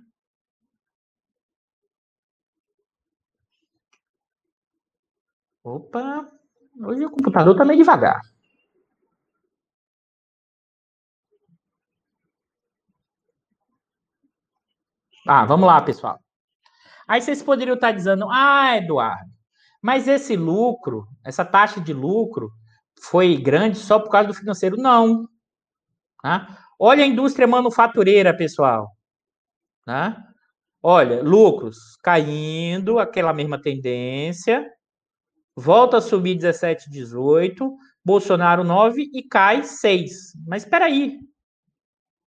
Opa, hoje o computador está meio devagar. Ah, vamos lá, pessoal. Aí vocês poderiam estar dizendo, ah, Eduardo, mas esse lucro, essa taxa de lucro foi grande só por causa do financeiro? Não. Tá? Olha a indústria manufatureira, pessoal. Tá? Olha, lucros caindo, aquela mesma tendência, volta a subir 17, 18, Bolsonaro 9 e cai 6. Mas espera aí.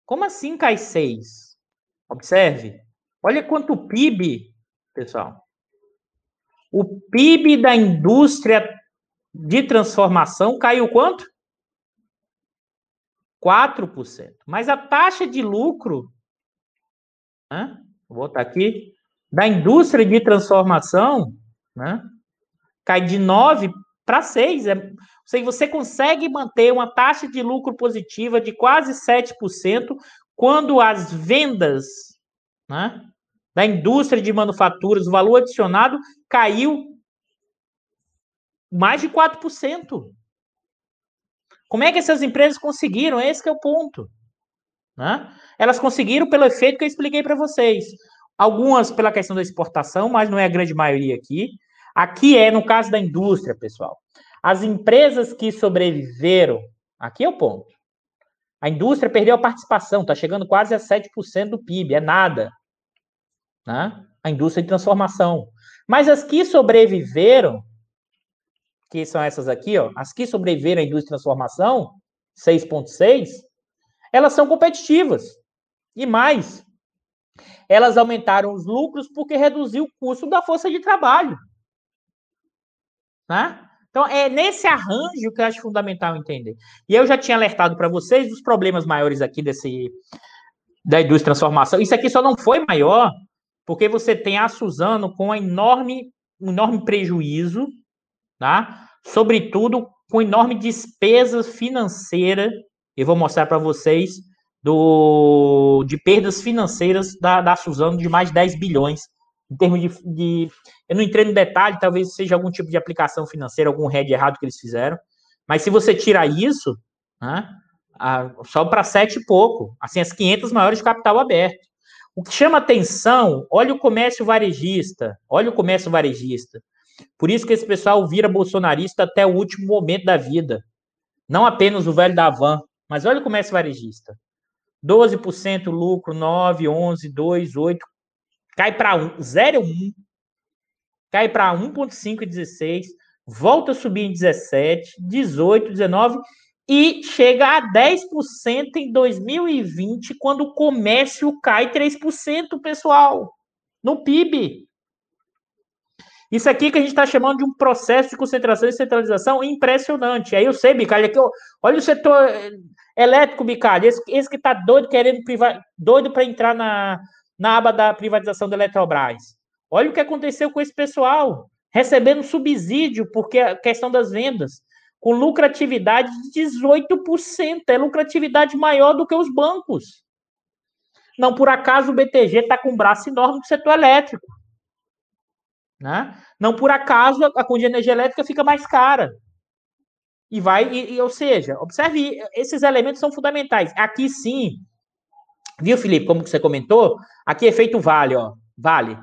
Como assim cai 6? Observe. Olha quanto PIB, pessoal. O PIB da indústria de transformação caiu quanto? 4%. Mas a taxa de lucro, né? vou botar aqui, da indústria de transformação, né? cai de 9 para 6. É, você consegue manter uma taxa de lucro positiva de quase 7% quando as vendas né, da indústria de manufaturas, o valor adicionado caiu mais de 4%. Como é que essas empresas conseguiram? Esse é o ponto. Né? Elas conseguiram pelo efeito que eu expliquei para vocês. Algumas pela questão da exportação, mas não é a grande maioria aqui. Aqui é no caso da indústria, pessoal. As empresas que sobreviveram, aqui é o ponto. A indústria perdeu a participação, está chegando quase a 7% do PIB, é nada né? a indústria de transformação. Mas as que sobreviveram que são essas aqui, ó, as que sobreviveram à indústria de transformação, 6,6, elas são competitivas. E mais, elas aumentaram os lucros porque reduziu o custo da força de trabalho. Né? Então, é nesse arranjo que eu acho fundamental entender. E eu já tinha alertado para vocês dos problemas maiores aqui desse da indústria de transformação. Isso aqui só não foi maior porque você tem a Suzano com enorme, um enorme prejuízo, tá? sobretudo com enorme despesa financeira. Eu vou mostrar para vocês do, de perdas financeiras da, da Suzano de mais de 10 bilhões, em termos de, de, Eu não entrei no detalhe, talvez seja algum tipo de aplicação financeira, algum head errado que eles fizeram, mas se você tirar isso, né, a, só para sete e pouco, assim, as 500 maiores de capital aberto. O que chama atenção, olha o comércio varejista, olha o comércio varejista. Por isso que esse pessoal vira bolsonarista até o último momento da vida. Não apenas o velho da van, mas olha o comércio varejista. 12% lucro, 9, 11, 2, 8, cai para 1, 0 1, cai para 1.5 e 16, volta a subir em 17, 18, 19 e chega a 10% em 2020, quando o comércio cai 3%, pessoal, no PIB. Isso aqui que a gente está chamando de um processo de concentração e centralização impressionante. Aí eu sei, Bicalho, aqui, olha o setor elétrico, Bicalho, esse, esse que está doido, querendo doido para entrar na, na aba da privatização da Eletrobras. Olha o que aconteceu com esse pessoal, recebendo subsídio, porque a questão das vendas, com lucratividade de 18%, é lucratividade maior do que os bancos. Não por acaso o BTG está com um braço enorme no setor elétrico. Né? Não por acaso a conta de energia elétrica fica mais cara. E vai, e, e, ou seja, observe, esses elementos são fundamentais. Aqui sim, viu, Felipe, como você comentou? Aqui é feito vale, ó, vale.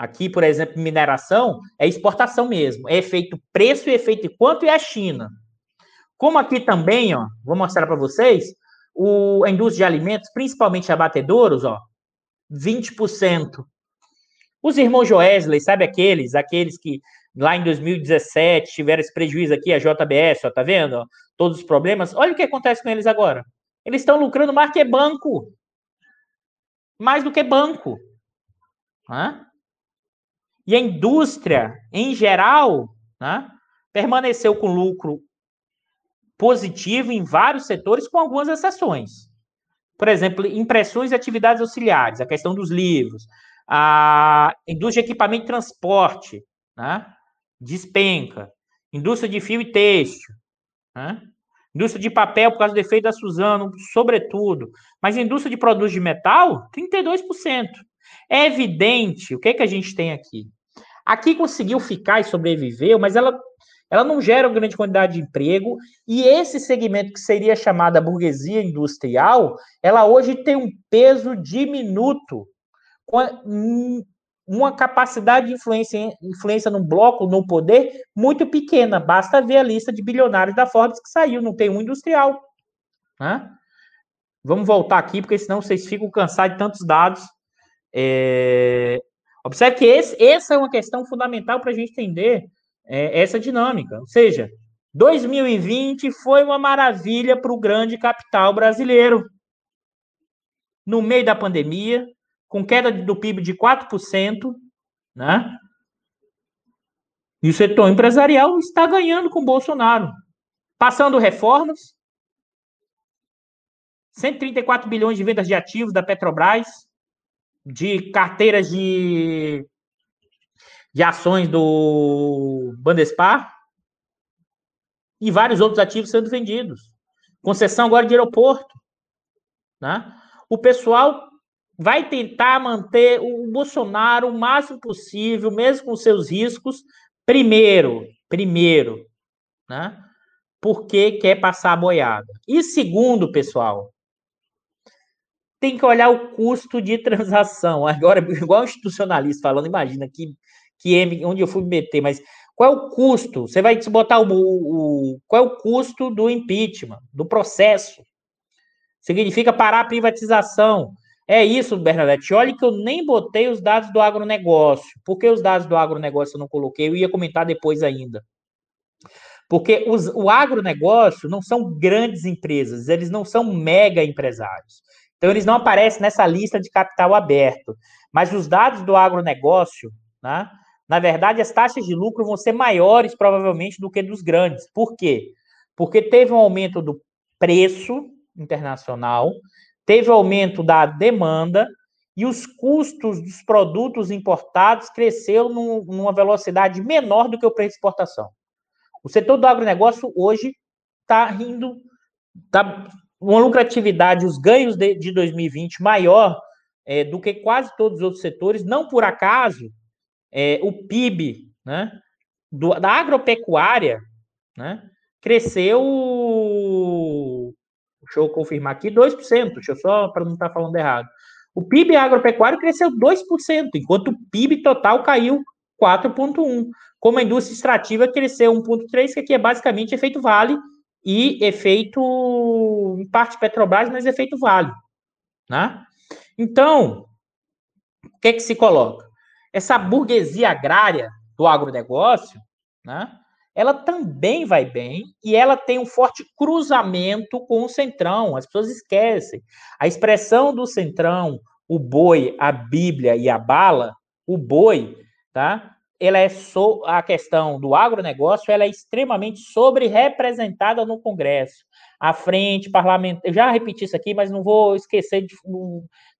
Aqui, por exemplo, mineração é exportação mesmo. É efeito preço e efeito quanto é a China. Como aqui também, ó, vou mostrar para vocês, o, a indústria de alimentos, principalmente abatedouros, ó, 20%. Os irmãos Joesley, sabe aqueles, aqueles que lá em 2017 tiveram esse prejuízo aqui, a JBS, ó, tá vendo? Ó, todos os problemas. Olha o que acontece com eles agora. Eles estão lucrando mais que banco. Mais do que banco. Hã? E a indústria, em geral, né, permaneceu com lucro positivo em vários setores, com algumas exceções. Por exemplo, impressões e atividades auxiliares, a questão dos livros, a indústria de equipamento de transporte, né? despenca, indústria de fio e têxtil, né? indústria de papel por causa do efeito da Suzano, sobretudo, mas indústria de produtos de metal, 32%. É evidente, o que, é que a gente tem aqui? Aqui conseguiu ficar e sobreviveu, mas ela, ela não gera uma grande quantidade de emprego, e esse segmento que seria chamada burguesia industrial, ela hoje tem um peso diminuto com uma capacidade de influência, influência no bloco, no poder, muito pequena. Basta ver a lista de bilionários da Forbes que saiu, não tem um industrial. Né? Vamos voltar aqui, porque senão vocês ficam cansados de tantos dados. É... Observe que esse, essa é uma questão fundamental para a gente entender é, essa dinâmica. Ou seja, 2020 foi uma maravilha para o grande capital brasileiro. No meio da pandemia, com queda do PIB de 4%, né? E o setor empresarial está ganhando com Bolsonaro, passando reformas, 134 bilhões de vendas de ativos da Petrobras, de carteiras de, de ações do Bandespar e vários outros ativos sendo vendidos. Concessão agora de aeroporto. Né? O pessoal vai tentar manter o Bolsonaro o máximo possível, mesmo com seus riscos, primeiro, primeiro, né? Porque quer passar a boiada. E segundo, pessoal, tem que olhar o custo de transação. Agora, igual institucionalista falando, imagina que, que onde eu fui me meter, mas qual é o custo? Você vai botar o, o, o qual é o custo do impeachment, do processo? Significa parar a privatização, é isso, Bernadette. Olha que eu nem botei os dados do agronegócio. Por que os dados do agronegócio eu não coloquei? Eu ia comentar depois ainda. Porque os, o agronegócio não são grandes empresas, eles não são mega empresários. Então, eles não aparecem nessa lista de capital aberto. Mas os dados do agronegócio, né, na verdade, as taxas de lucro vão ser maiores, provavelmente, do que dos grandes. Por quê? Porque teve um aumento do preço internacional, teve aumento da demanda e os custos dos produtos importados cresceram num, numa velocidade menor do que o preço de exportação. O setor do agronegócio hoje está rindo, está uma lucratividade, os ganhos de, de 2020 maior é, do que quase todos os outros setores. Não por acaso, é, o PIB né, do, da agropecuária né, cresceu. Deixa eu confirmar aqui, 2%. Deixa eu só para não estar tá falando errado. O PIB agropecuário cresceu 2%, enquanto o PIB total caiu 4,1%. Como a indústria extrativa cresceu 1,3%, que aqui é basicamente efeito vale e efeito, em parte Petrobras, mas efeito vale. Né? Então, o que é que se coloca? Essa burguesia agrária do agronegócio, né, ela também vai bem e ela tem um forte cruzamento com o centrão. As pessoas esquecem. A expressão do centrão, o boi, a Bíblia e a bala, o boi, tá? Ela é so, a questão do agronegócio ela é extremamente sobre-representada no Congresso. A frente parlamentar, eu já repeti isso aqui, mas não vou esquecer de.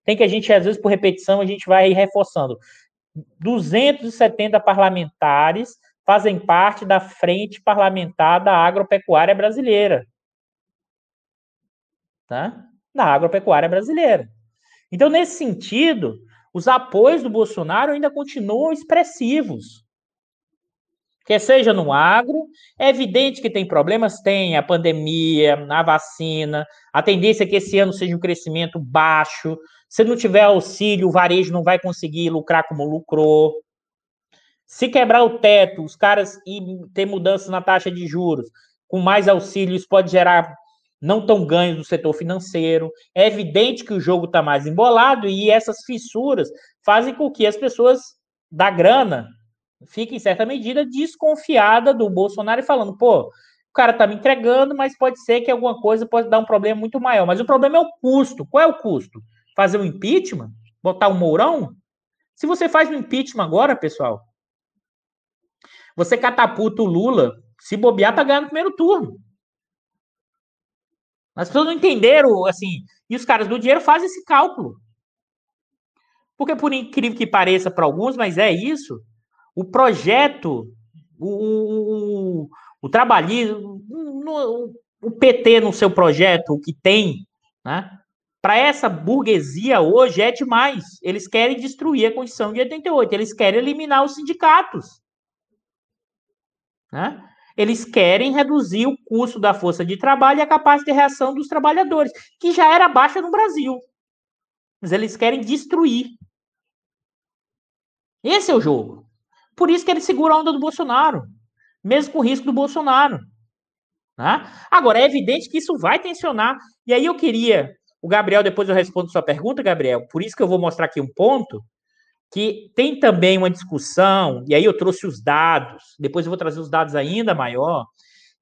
tem que a gente, às vezes, por repetição, a gente vai reforçando. 270 parlamentares fazem parte da frente parlamentar da agropecuária brasileira. Tá? Da agropecuária brasileira. Então, nesse sentido, os apoios do Bolsonaro ainda continuam expressivos. Quer seja no agro, é evidente que tem problemas, tem a pandemia, a vacina, a tendência é que esse ano seja um crescimento baixo. Se não tiver auxílio, o varejo não vai conseguir lucrar como lucrou. Se quebrar o teto, os caras e ter mudanças na taxa de juros, com mais auxílio, isso pode gerar não tão ganhos do setor financeiro. É evidente que o jogo está mais embolado e essas fissuras fazem com que as pessoas da grana fiquem, em certa medida, desconfiada do Bolsonaro e falando, pô, o cara está me entregando, mas pode ser que alguma coisa pode dar um problema muito maior. Mas o problema é o custo. Qual é o custo? Fazer um impeachment? Botar um mourão? Se você faz um impeachment agora, pessoal, você catapulta o Lula, se bobear, para ganhar no primeiro turno. As pessoas não entenderam, assim, e os caras do dinheiro fazem esse cálculo. Porque, por incrível que pareça para alguns, mas é isso, o projeto, o, o, o trabalhismo, o, PT no seu projeto, o que tem, né? Para essa burguesia hoje é demais. Eles querem destruir a Constituição de 88, eles querem eliminar os sindicatos. Né? Eles querem reduzir o custo da força de trabalho e a capacidade de reação dos trabalhadores, que já era baixa no Brasil. Mas eles querem destruir. Esse é o jogo. Por isso que eles seguram a onda do Bolsonaro, mesmo com o risco do Bolsonaro. Né? Agora, é evidente que isso vai tensionar. E aí eu queria. O Gabriel, depois eu respondo sua pergunta, Gabriel. Por isso que eu vou mostrar aqui um ponto que tem também uma discussão, e aí eu trouxe os dados, depois eu vou trazer os dados ainda maior,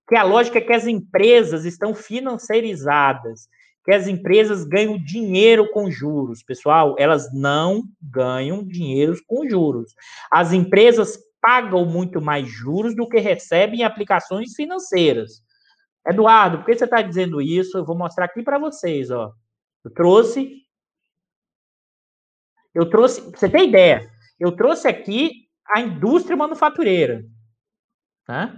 que a lógica é que as empresas estão financeirizadas, que as empresas ganham dinheiro com juros. Pessoal, elas não ganham dinheiro com juros. As empresas pagam muito mais juros do que recebem em aplicações financeiras. Eduardo, por que você está dizendo isso? Eu vou mostrar aqui para vocês. Ó. Eu trouxe eu trouxe, pra você ter ideia, eu trouxe aqui a indústria manufatureira. Tá?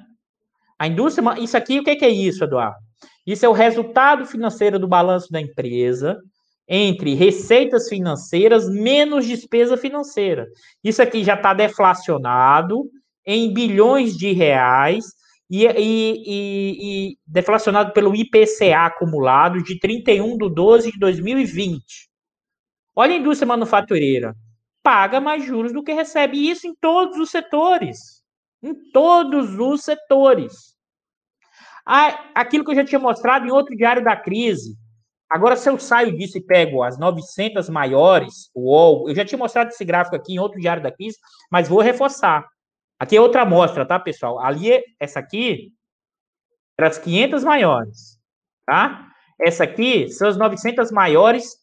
A indústria, isso aqui, o que é isso, Eduardo? Isso é o resultado financeiro do balanço da empresa entre receitas financeiras menos despesa financeira. Isso aqui já está deflacionado em bilhões de reais e, e, e, e, deflacionado pelo IPCA acumulado de 31 de 12 de 2020. Olha a indústria manufatureira. Paga mais juros do que recebe. E isso em todos os setores. Em todos os setores. Aquilo que eu já tinha mostrado em outro diário da crise. Agora, se eu saio disso e pego as 900 maiores, UOL, eu já tinha mostrado esse gráfico aqui em outro diário da crise, mas vou reforçar. Aqui é outra amostra, tá, pessoal? Ali, essa aqui, para as 500 maiores, tá? Essa aqui são as 900 maiores,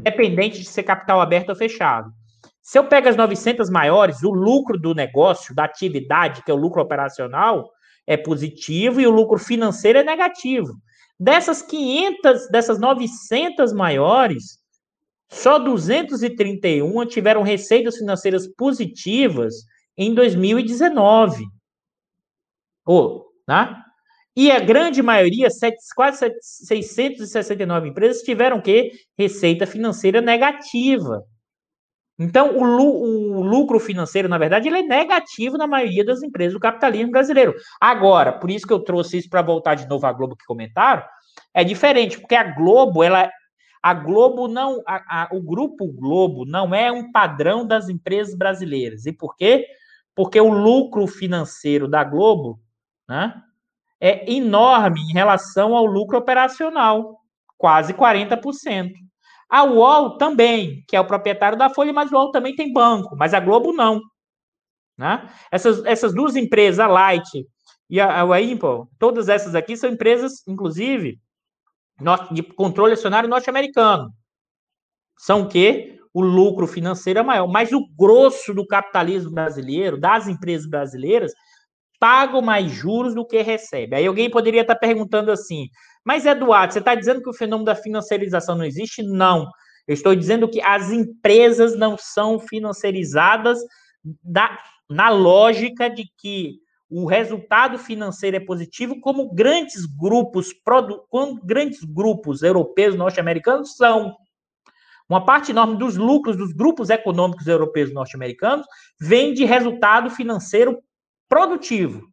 independente de ser capital aberto ou fechado. Se eu pego as 900 maiores, o lucro do negócio, da atividade, que é o lucro operacional, é positivo e o lucro financeiro é negativo. Dessas 500, dessas 900 maiores, só 231 tiveram receitas financeiras positivas em 2019. Oh, né? E a grande maioria, quase 669 empresas, tiveram o quê? Receita financeira negativa. Então, o, o, lucro financeiro, na verdade, ele é negativo na maioria das empresas do capitalismo brasileiro. Agora, por isso que eu trouxe isso para voltar de novo à Globo que comentaram, é diferente, porque a Globo, ela, a Globo não, a, a, o grupo Globo não é um padrão das empresas brasileiras. E por quê? Porque o lucro financeiro da Globo, né, é enorme em relação ao lucro operacional, quase 40%. A UOL também, que é o proprietário da Folha, mas o UOL também tem banco, mas a Globo não. Né? Essas, essas duas empresas, a Light e a, a Impel, todas essas aqui são empresas, inclusive, de controle acionário norte-americano. São o quê? O lucro financeiro é maior. Mas o grosso do capitalismo brasileiro, das empresas brasileiras, pagam mais juros do que recebe. Aí alguém poderia estar perguntando assim: mas, Eduardo, você está dizendo que o fenômeno da financiarização não existe? Não. Eu estou dizendo que as empresas não são financiarizadas da, na lógica de que o resultado financeiro é positivo, como grandes grupos, como grandes grupos europeus, norte-americanos são. Uma parte enorme dos lucros dos grupos econômicos europeus norte-americanos vem de resultado financeiro produtivo.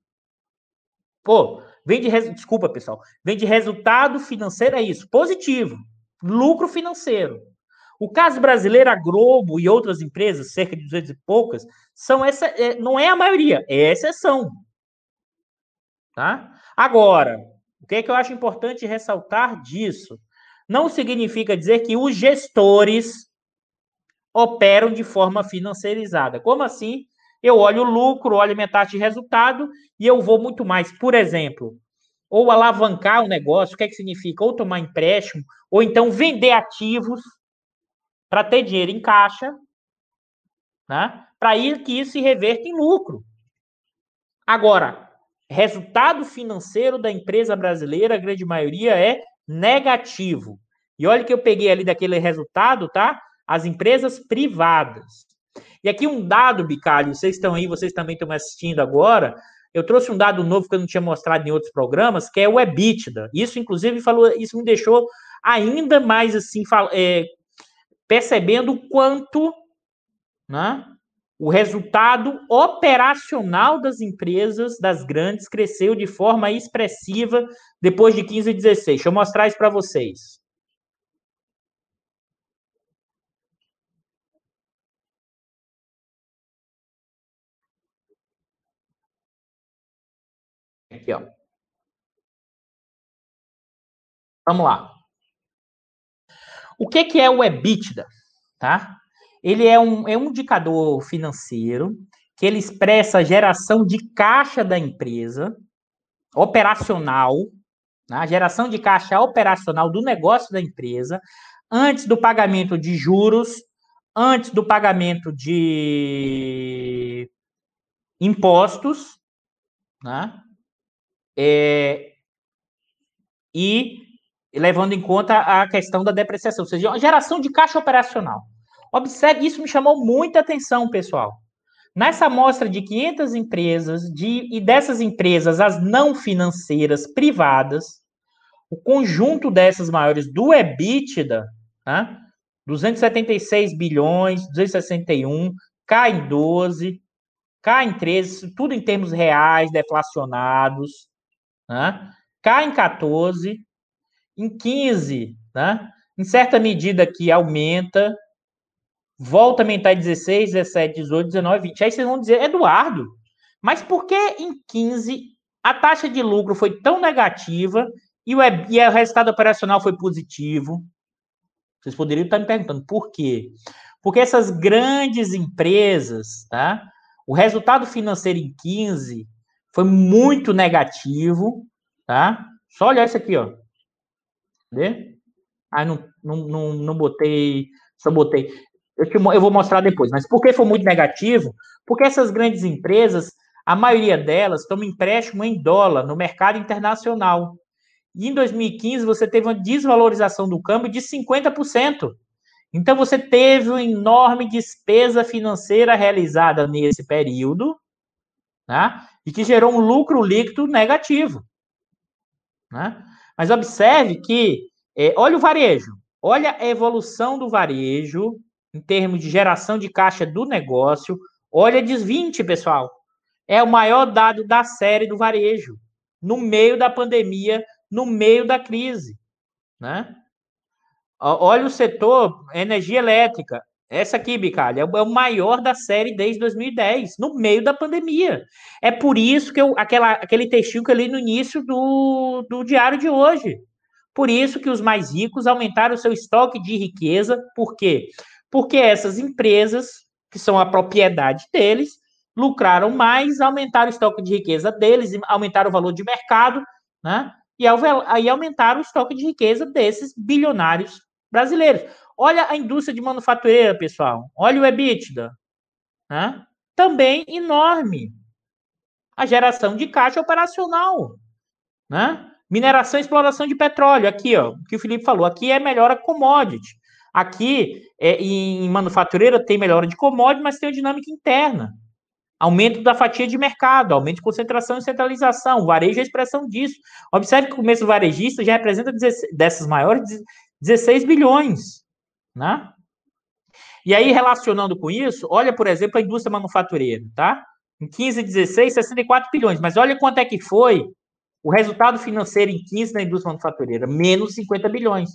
Pô, Vem de desculpa, pessoal. Vem de resultado financeiro é isso, positivo, lucro financeiro. O caso brasileiro, a Globo e outras empresas, cerca de 200 e poucas, são essa, é, não é a maioria, é exceção. Tá? Agora, o que é que eu acho importante ressaltar disso? Não significa dizer que os gestores operam de forma financeirizada. Como assim? Eu olho o lucro, olho minha taxa de resultado e eu vou muito mais. Por exemplo, ou alavancar o negócio, o que é que significa? Ou tomar empréstimo, ou então vender ativos para ter dinheiro em caixa, né? para ir que isso se reverta em lucro. Agora, resultado financeiro da empresa brasileira, a grande maioria é negativo. E olha que eu peguei ali daquele resultado, tá? As empresas privadas. E aqui um dado, Bicalho, vocês estão aí, vocês também estão assistindo agora. Eu trouxe um dado novo que eu não tinha mostrado em outros programas, que é o EBITDA. Isso, inclusive, falou, isso me deixou ainda mais assim, é, percebendo o quanto né, o resultado operacional das empresas, das grandes, cresceu de forma expressiva depois de 15 e 16. Deixa eu mostrar isso para vocês. Aqui, ó. Vamos lá. O que, que é o EBITDA? Tá? Ele é um, é um indicador financeiro que ele expressa a geração de caixa da empresa, operacional, né? a geração de caixa operacional do negócio da empresa, antes do pagamento de juros, antes do pagamento de impostos, né? É, e levando em conta a questão da depreciação, ou seja, geração de caixa operacional. Observe, isso me chamou muita atenção, pessoal. Nessa amostra de 500 empresas, de, e dessas empresas, as não financeiras privadas, o conjunto dessas maiores do EBITDA, né, 276 bilhões, 261, cai em 12, cai em 13, tudo em termos reais, deflacionados, né? cai em 14, em 15, né? em certa medida que aumenta, volta a aumentar em 16, 17, 18, 19, 20. Aí vocês vão dizer, Eduardo, mas por que em 15 a taxa de lucro foi tão negativa e o, e o resultado operacional foi positivo? Vocês poderiam estar me perguntando por quê? Porque essas grandes empresas, tá? O resultado financeiro em 15 foi muito negativo, tá? Só olhar isso aqui, ó. Cadê? Ah, não, não, não, não botei, só botei. Eu, te, eu vou mostrar depois, mas por que foi muito negativo? Porque essas grandes empresas, a maioria delas, tomam empréstimo em dólar no mercado internacional. E em 2015 você teve uma desvalorização do câmbio de 50%. Então você teve uma enorme despesa financeira realizada nesse período, né? E que gerou um lucro líquido negativo. Né? Mas observe que, é, olha o varejo, olha a evolução do varejo em termos de geração de caixa do negócio. Olha desvinte, pessoal. É o maior dado da série do varejo, no meio da pandemia, no meio da crise. Né? Olha o setor energia elétrica. Essa aqui, Bicalho, é, é o maior da série desde 2010, no meio da pandemia. É por isso que eu, aquela, aquele textinho que eu li no início do, do diário de hoje. Por isso que os mais ricos aumentaram o seu estoque de riqueza. Por quê? Porque essas empresas, que são a propriedade deles, lucraram mais, aumentaram o estoque de riqueza deles, aumentaram o valor de mercado, né? E aí aumentaram o estoque de riqueza desses bilionários brasileiros. Olha a indústria de manufatureira, pessoal. Olha o EBITDA. Né? Também enorme. A geração de caixa operacional. Né? Mineração e exploração de petróleo. Aqui, ó, o que o Felipe falou. Aqui é melhora commodity. Aqui, é, em manufatureira, tem melhora de commodity, mas tem a dinâmica interna. Aumento da fatia de mercado, aumento de concentração e centralização. O varejo é a expressão disso. Observe que o começo varejista já representa dessas maiores 16 bilhões. Né? E aí, relacionando com isso, olha, por exemplo, a indústria manufatureira, tá? Em 15 e 16, 64 bilhões. Mas olha quanto é que foi o resultado financeiro em 15 na indústria manufatureira, menos 50 bilhões.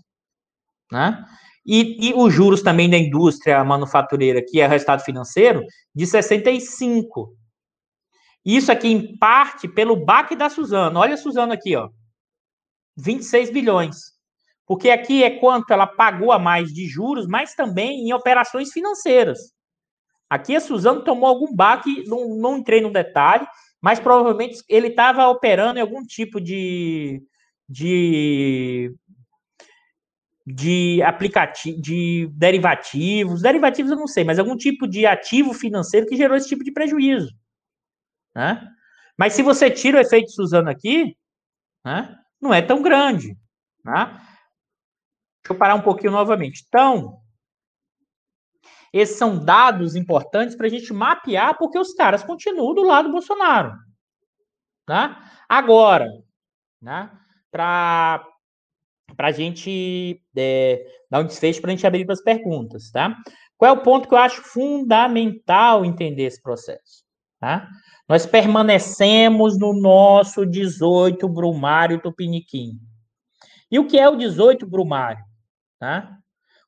Né? E, e os juros também da indústria manufatureira, que é o resultado financeiro, de 65. Isso aqui, em parte, pelo baque da Suzano. Olha a Suzano aqui, ó. 26 bilhões. Porque aqui é quanto ela pagou a mais de juros, mas também em operações financeiras. Aqui a Suzano tomou algum baque, não, não entrei no detalhe, mas provavelmente ele estava operando em algum tipo de, de, de aplicativo, de derivativos, derivativos eu não sei, mas algum tipo de ativo financeiro que gerou esse tipo de prejuízo. Né? Mas se você tira o efeito Suzano aqui, né, não é tão grande. Né? Deixa eu parar um pouquinho novamente. Então, esses são dados importantes para a gente mapear, porque os caras continuam do lado do Bolsonaro. Tá? Agora, né, para a gente é, dar um desfecho para a gente abrir para as perguntas. Tá? Qual é o ponto que eu acho fundamental entender esse processo? Tá? Nós permanecemos no nosso 18 Brumário Tupiniquim. E o que é o 18 Brumário? Tá?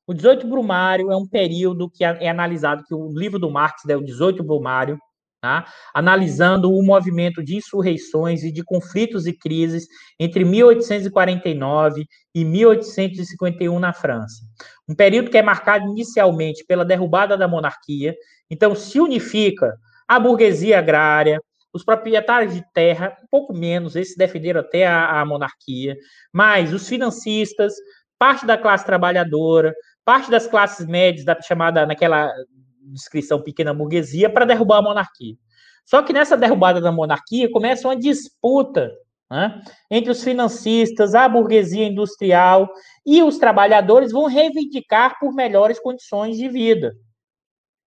O 18 Brumário é um período que é, é analisado, que o livro do Marx é o 18 Brumário, tá? analisando o movimento de insurreições e de conflitos e crises entre 1849 e 1851 na França. Um período que é marcado inicialmente pela derrubada da monarquia, então se unifica a burguesia agrária, os proprietários de terra, um pouco menos, esses defenderam até a, a monarquia, mas os financistas, parte da classe trabalhadora, parte das classes médias, da chamada naquela descrição pequena burguesia, para derrubar a monarquia. Só que nessa derrubada da monarquia começa uma disputa né, entre os financistas, a burguesia industrial e os trabalhadores vão reivindicar por melhores condições de vida.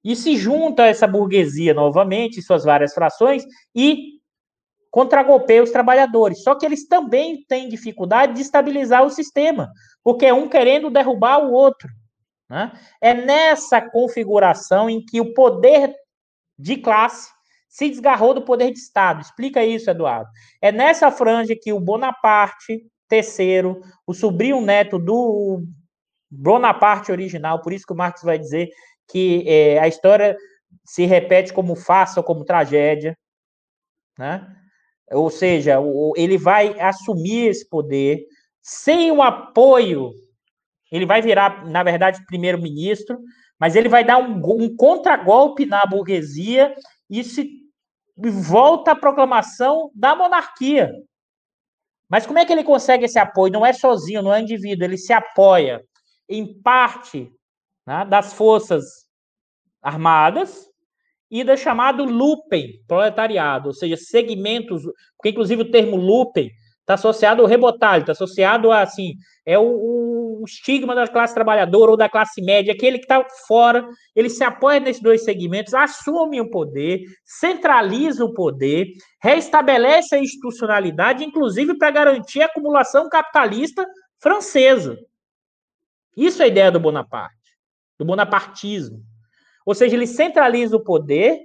E se junta essa burguesia novamente, suas várias frações, e contragolpeia os trabalhadores. Só que eles também têm dificuldade de estabilizar o sistema, porque é um querendo derrubar o outro. Né? É nessa configuração em que o poder de classe se desgarrou do poder de Estado. Explica isso, Eduardo. É nessa franja que o Bonaparte terceiro, o sobrinho neto do Bonaparte original, por isso que o Marx vai dizer que é, a história se repete como farsa ou como tragédia, né? Ou seja, ele vai assumir esse poder sem o apoio. Ele vai virar, na verdade, primeiro-ministro, mas ele vai dar um, um contragolpe na burguesia e se volta à proclamação da monarquia. Mas como é que ele consegue esse apoio? Não é sozinho, não é indivíduo, ele se apoia em parte né, das forças armadas e da chamado lupen, proletariado, ou seja, segmentos, porque inclusive o termo lupen está associado ao rebotalho, está associado a, assim, é o, o, estigma da classe trabalhadora ou da classe média, aquele que está fora, ele se apoia nesses dois segmentos, assume o poder, centraliza o poder, restabelece a institucionalidade, inclusive para garantir a acumulação capitalista francesa. Isso é a ideia do Bonaparte, do bonapartismo. Ou seja, ele centraliza o poder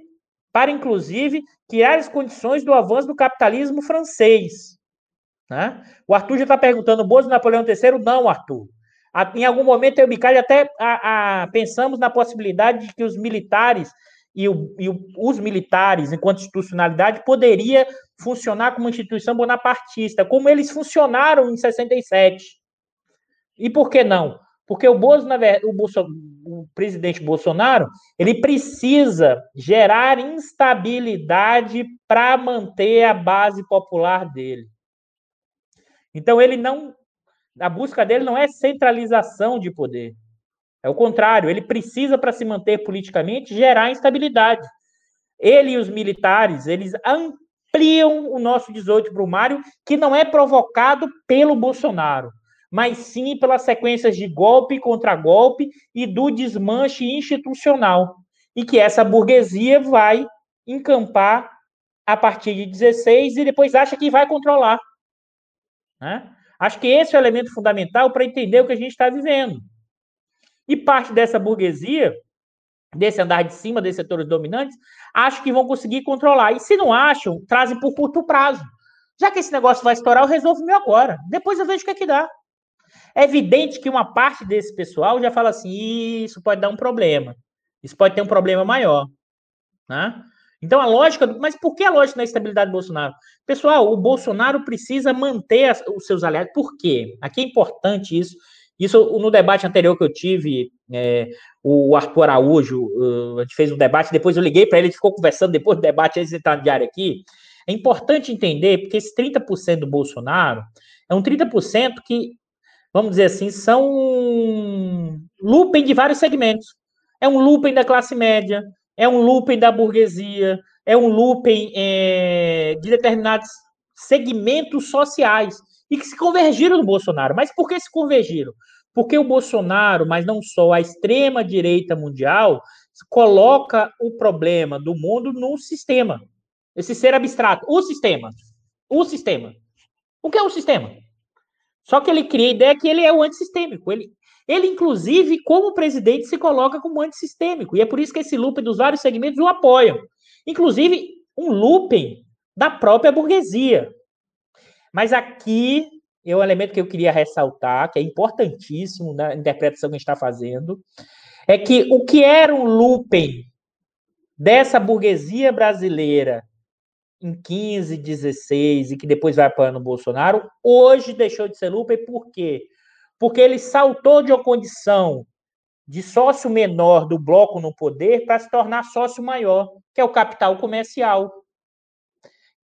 para, inclusive, criar as condições do avanço do capitalismo francês. Né? O Arthur já está perguntando, Bozo Napoleão III? Não, Arthur. Em algum momento, eu e o até a, a, pensamos na possibilidade de que os militares e, o, e o, os militares, enquanto institucionalidade, poderia funcionar como instituição bonapartista, como eles funcionaram em 67. E por que não? Porque o, Bozo, o, Bolso, o presidente Bolsonaro ele precisa gerar instabilidade para manter a base popular dele. Então ele não, a busca dele não é centralização de poder. É o contrário, ele precisa para se manter politicamente gerar instabilidade. Ele e os militares, eles ampliam o nosso 18 brumário, que não é provocado pelo Bolsonaro, mas sim pelas sequências de golpe contra golpe e do desmanche institucional, e que essa burguesia vai encampar a partir de 16 e depois acha que vai controlar. Né? Acho que esse é o elemento fundamental para entender o que a gente está vivendo. E parte dessa burguesia, desse andar de cima, desses setores dominantes, acho que vão conseguir controlar. E se não acham, trazem por curto prazo. Já que esse negócio vai estourar, eu resolvo meu agora. Depois eu vejo o que é que dá. É evidente que uma parte desse pessoal já fala assim: isso pode dar um problema. Isso pode ter um problema maior. Né? Então a lógica, mas por que a lógica da estabilidade do Bolsonaro? Pessoal, o Bolsonaro precisa manter as, os seus aliados. Por quê? Aqui é importante isso. Isso no debate anterior que eu tive, é, o Arthur Araújo, uh, a gente fez um debate, depois eu liguei para ele, ele ficou conversando depois do debate, aí você está no diário aqui. É importante entender, porque esse 30% do Bolsonaro é um 30% que, vamos dizer assim, são looping de vários segmentos. É um looping da classe média, é um looping da burguesia, é um looping é, de determinados segmentos sociais e que se convergiram no Bolsonaro. Mas por que se convergiram? Porque o Bolsonaro, mas não só a extrema direita mundial, coloca o problema do mundo no sistema. Esse ser abstrato, o sistema. O sistema. O que é o sistema? Só que ele cria a ideia que ele é o antissistêmico. Ele, ele, inclusive, como presidente, se coloca como antissistêmico. E é por isso que esse looping dos vários segmentos o apoiam. Inclusive, um looping da própria burguesia. Mas aqui é um elemento que eu queria ressaltar, que é importantíssimo na interpretação que a gente está fazendo, é que o que era um looping dessa burguesia brasileira em 15, 16 e que depois vai para o Bolsonaro, hoje deixou de ser looping por quê? porque ele saltou de uma condição de sócio menor do bloco no poder para se tornar sócio maior, que é o capital comercial.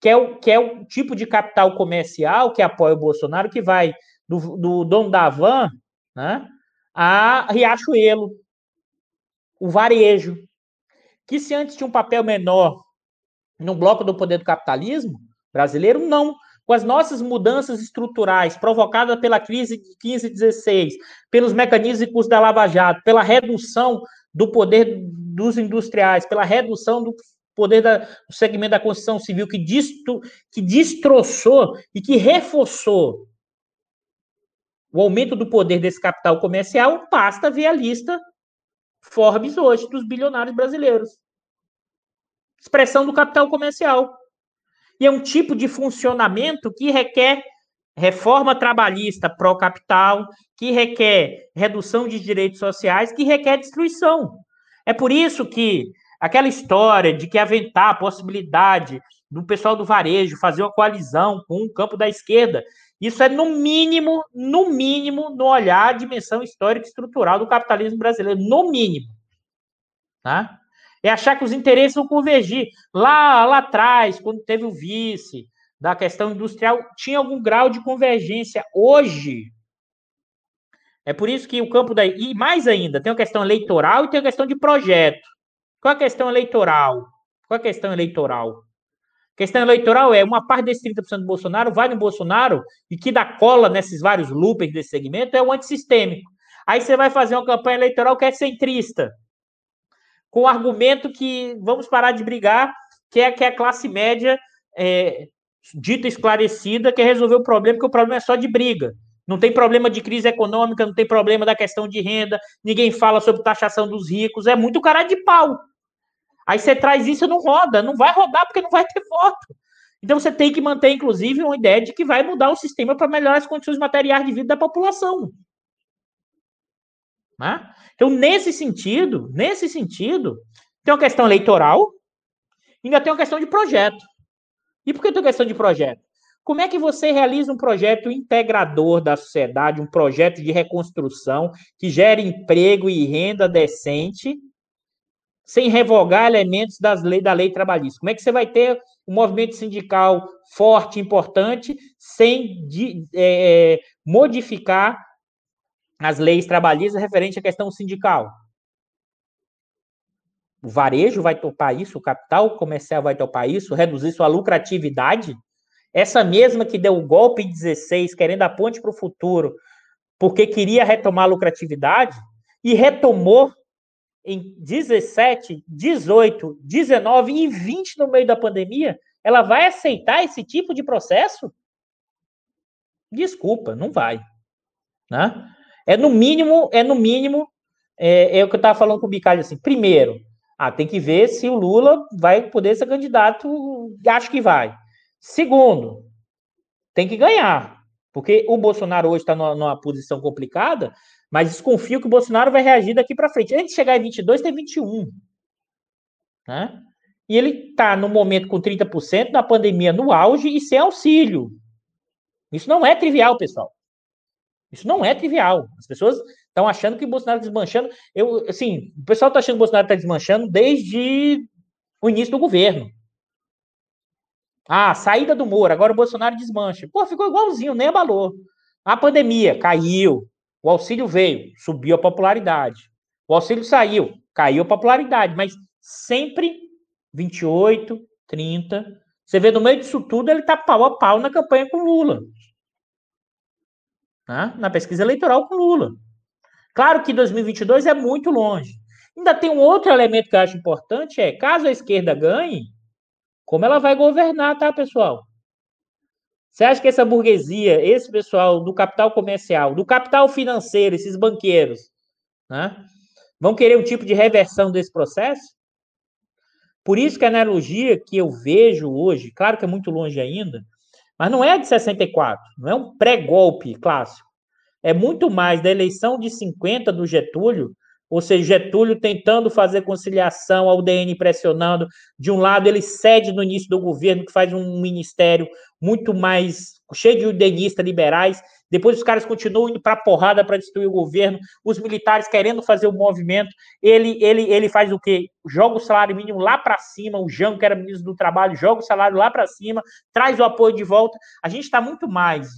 Que é o, que é o tipo de capital comercial que apoia o Bolsonaro, que vai do, do dono da van né, a Riachuelo, o varejo, que se antes tinha um papel menor no bloco do poder do capitalismo brasileiro, não com as nossas mudanças estruturais provocadas pela crise de 15 e 16, pelos mecanismos da Lava Jato, pela redução do poder dos industriais, pela redução do poder da, do segmento da construção civil, que, disto, que destroçou e que reforçou o aumento do poder desse capital comercial, basta ver a lista Forbes hoje dos bilionários brasileiros. Expressão do capital comercial. E é um tipo de funcionamento que requer reforma trabalhista pró-capital, que requer redução de direitos sociais, que requer destruição. É por isso que aquela história de que aventar a possibilidade do pessoal do varejo fazer uma coalizão com o campo da esquerda, isso é no mínimo, no mínimo, no olhar a dimensão histórica e estrutural do capitalismo brasileiro, no mínimo. Tá? É achar que os interesses vão convergir. Lá, lá atrás, quando teve o vice da questão industrial, tinha algum grau de convergência. Hoje, é por isso que o campo da. E mais ainda, tem a questão eleitoral e tem a questão de projeto. Qual a questão eleitoral? Qual a questão eleitoral? A questão eleitoral é uma parte desse 30% do Bolsonaro vai no Bolsonaro e que dá cola nesses vários loopers desse segmento é o antissistêmico. Aí você vai fazer uma campanha eleitoral que é centrista, com o argumento que vamos parar de brigar, que é que a classe média é, dita esclarecida quer resolver o problema, porque o problema é só de briga. Não tem problema de crise econômica, não tem problema da questão de renda, ninguém fala sobre taxação dos ricos, é muito cara de pau. Aí você traz isso e não roda, não vai rodar porque não vai ter voto. Então você tem que manter, inclusive, uma ideia de que vai mudar o sistema para melhorar as condições materiais de vida da população. Né? Então, nesse sentido, nesse sentido, tem uma questão eleitoral, ainda tem uma questão de projeto. E por que tem uma questão de projeto? Como é que você realiza um projeto integrador da sociedade, um projeto de reconstrução que gere emprego e renda decente, sem revogar elementos das lei, da lei trabalhista? Como é que você vai ter um movimento sindical forte, importante, sem de, é, modificar as leis trabalhistas referente à questão sindical? O varejo vai topar isso, o capital comercial vai topar isso, reduzir sua lucratividade essa mesma que deu o golpe em 16, querendo a ponte para o futuro, porque queria retomar a lucratividade, e retomou em 17, 18, 19 e 20 no meio da pandemia, ela vai aceitar esse tipo de processo? Desculpa, não vai. Né? É no mínimo, é no mínimo, é, é o que eu estava falando com o Bicalho assim. Primeiro, ah, tem que ver se o Lula vai poder ser candidato, acho que vai. Segundo, tem que ganhar. Porque o Bolsonaro hoje está numa, numa, posição complicada, mas desconfio que o Bolsonaro vai reagir daqui para frente. Antes de chegar em 22, tem 21. Né? E ele está no momento com 30% da pandemia no auge e sem auxílio. Isso não é trivial, pessoal. Isso não é trivial. As pessoas estão achando que o Bolsonaro está desmanchando. Eu, assim, o pessoal está achando que o Bolsonaro está desmanchando desde o início do governo. Ah, saída do Moro, agora o Bolsonaro desmancha. Pô, ficou igualzinho, nem abalou. A pandemia caiu, o auxílio veio, subiu a popularidade. O auxílio saiu, caiu a popularidade, mas sempre 28, 30. Você vê no meio disso tudo, ele tá pau a pau na campanha com Lula. Né? Na pesquisa eleitoral com Lula. Claro que 2022 é muito longe. Ainda tem um outro elemento que eu acho importante, é caso a esquerda ganhe, como ela vai governar, tá, pessoal? Você acha que essa burguesia, esse pessoal do capital comercial, do capital financeiro, esses banqueiros, né, vão querer um tipo de reversão desse processo? Por isso que a analogia que eu vejo hoje, claro que é muito longe ainda, mas não é de 64, não é um pré-golpe clássico. É muito mais da eleição de 50 do Getúlio ou seja, Getúlio tentando fazer conciliação, a UDN pressionando. De um lado, ele cede no início do governo, que faz um ministério muito mais cheio de udenistas liberais. Depois os caras continuam indo para a porrada para destruir o governo, os militares querendo fazer o movimento. Ele, ele, ele faz o quê? Joga o salário mínimo lá para cima. O João, que era ministro do Trabalho, joga o salário lá para cima, traz o apoio de volta. A gente está muito mais.